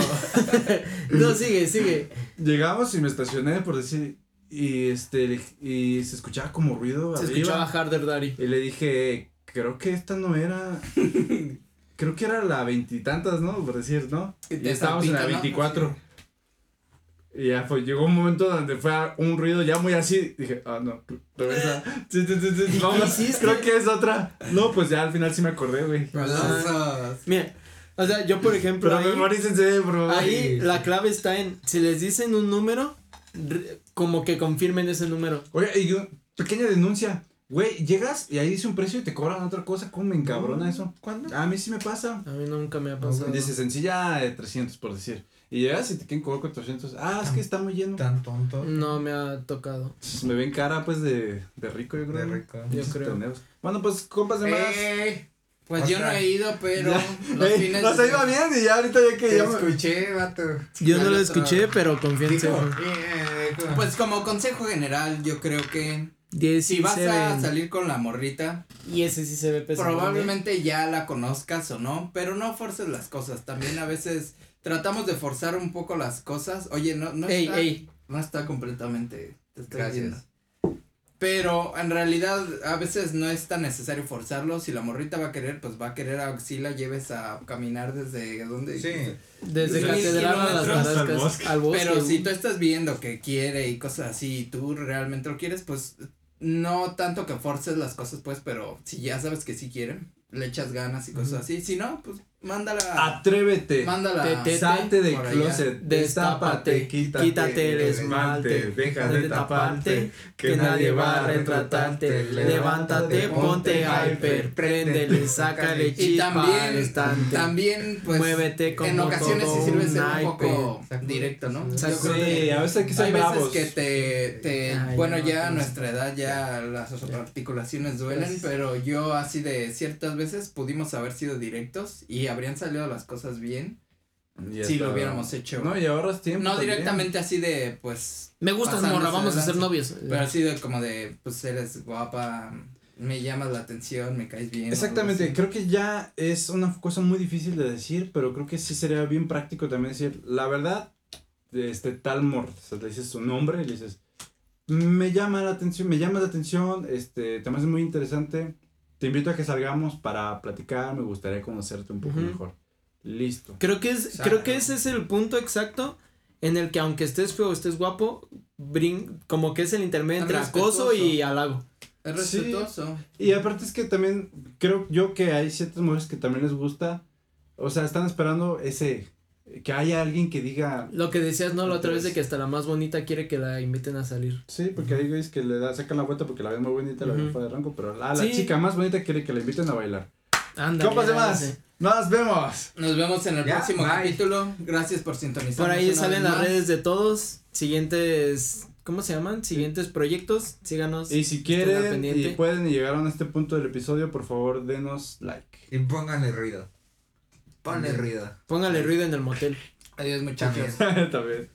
No, sigue, sigue. llegamos y me estacioné por decir y este y se escuchaba como ruido Se arriba. escuchaba Harder Daddy. Y le dije, creo que esta no era. creo que era la veintitantas, ¿no? Por decir, ¿no? Y Y te estábamos en la. 24. Y ya fue, llegó un momento donde fue a- un ruido ya muy así. Dije, ah, no, regresa. Sí, sí, sí, sí, vamos, creo que es otra. No, pues ya al final sí me acordé, güey. Ah. Mira, o sea, yo por ejemplo Pero ahí, memorícense, bro. ahí la clave está en, si les dicen un número, re- como que confirmen ese número. Oye, y yo, pequeña denuncia. Güey, llegas y ahí dice un precio y te cobran otra cosa. ¿Cómo me encabrona eso? ¿Cuándo? A mí sí me pasa. A mí nunca me ha pasado. Dice sencilla eh, 300 por decir. Y llegas y te quieren cobrar 400. Ah, es que está muy lleno. Tan tonto. No me ha tocado. Me ven cara pues de, de rico, yo creo. De rico. Yo creo. Bueno, pues compas de más. Eh, Pues O yo sea, no he ido, pero Ya. los Ey, fines nos de- iba bien y ya ahorita ya que te ya escuché, vato. Yo no lo otro- escuché, pero eh, eh, Pues como consejo general, yo creo que 10 Si vas a salir con la morrita, Y ese sí se ve pesado. probablemente ya la conozcas o no, pero no forces las cosas. También a veces tratamos de forzar un poco las cosas. Oye, no, no Ey, está, ey. no está completamente. Te estoy Gracias. viendo. Pero en realidad a veces no es tan necesario forzarlo. Si la morrita va a querer, pues va a querer a si la lleves a caminar desde donde. Sí. Desde Catedral a las bosque. Al bosque. Pero si tú estás viendo que quiere y cosas así y tú realmente lo quieres, pues no tanto que forces las cosas, pues, pero si ya sabes que sí quieren, le echas ganas y cosas así. Si no, pues mándala. Atrévete. mándala. Te- te- Salte del closet. Destápate. Quítate, quítate el esmalte, Deja de taparte, que nadie va a retratarte. Levántate, ponte hyper, préndele, sácale Y chispa al también, instante. también, pues, Muévete como en ocasiones todo sí sirve ser un poco directo, ¿no? Que Sí, a veces hay que ser hay veces que te, te Ay, bueno, no, ya a pues. nuestra edad ya las articulaciones duelen, Pues. pero yo así de ciertas veces pudimos haber sido directos y habrían salido las cosas bien si lo hubiéramos hecho. No, y ahorras tiempo. No también. directamente así de, pues, Me gustas, morra, vamos a ser novios. pero así de como de, pues eres guapa, me llamas la atención, me caes bien. Exactamente, creo que ya es una cosa muy difícil de decir, pero creo que sí sería bien práctico también decir, la verdad, de este tal morro, o sea, le dices su nombre y le dices, me llama la atención, me llama la atención, este, te me hace muy interesante, te invito a que salgamos para platicar, me gustaría conocerte un poco mejor. Listo. Creo que es, creo que ese es el punto exacto en el que aunque estés feo o estés guapo, brin como que es el intermedio entre acoso y halago. Es Sí. respetuoso. Y aparte es que también creo yo que hay ciertas mujeres que también les gusta, o sea, están esperando ese, que haya alguien que diga, Lo que decías, ¿no? La otra vez de que hasta la más bonita quiere que la inviten a salir. Sí, porque hay güeyes que le da, sacan la vuelta porque la ven muy bonita, la ven Ujú. fuera de rango, pero la, la Sí. chica más bonita quiere que la inviten a bailar. Anda. ¡Nos vemos! Nos vemos en el Ya, próximo bye. capítulo. Gracias por sintonizar. Por ahí salen las redes de todos. Siguientes, ¿cómo se llaman? Siguientes proyectos. Síganos. Y si quieren y pueden y llegaron a este punto del episodio, por favor, denos like. Y pónganle ruido. Ponle ruido. Póngale ruido en el motel. Adiós muchachos. También. También.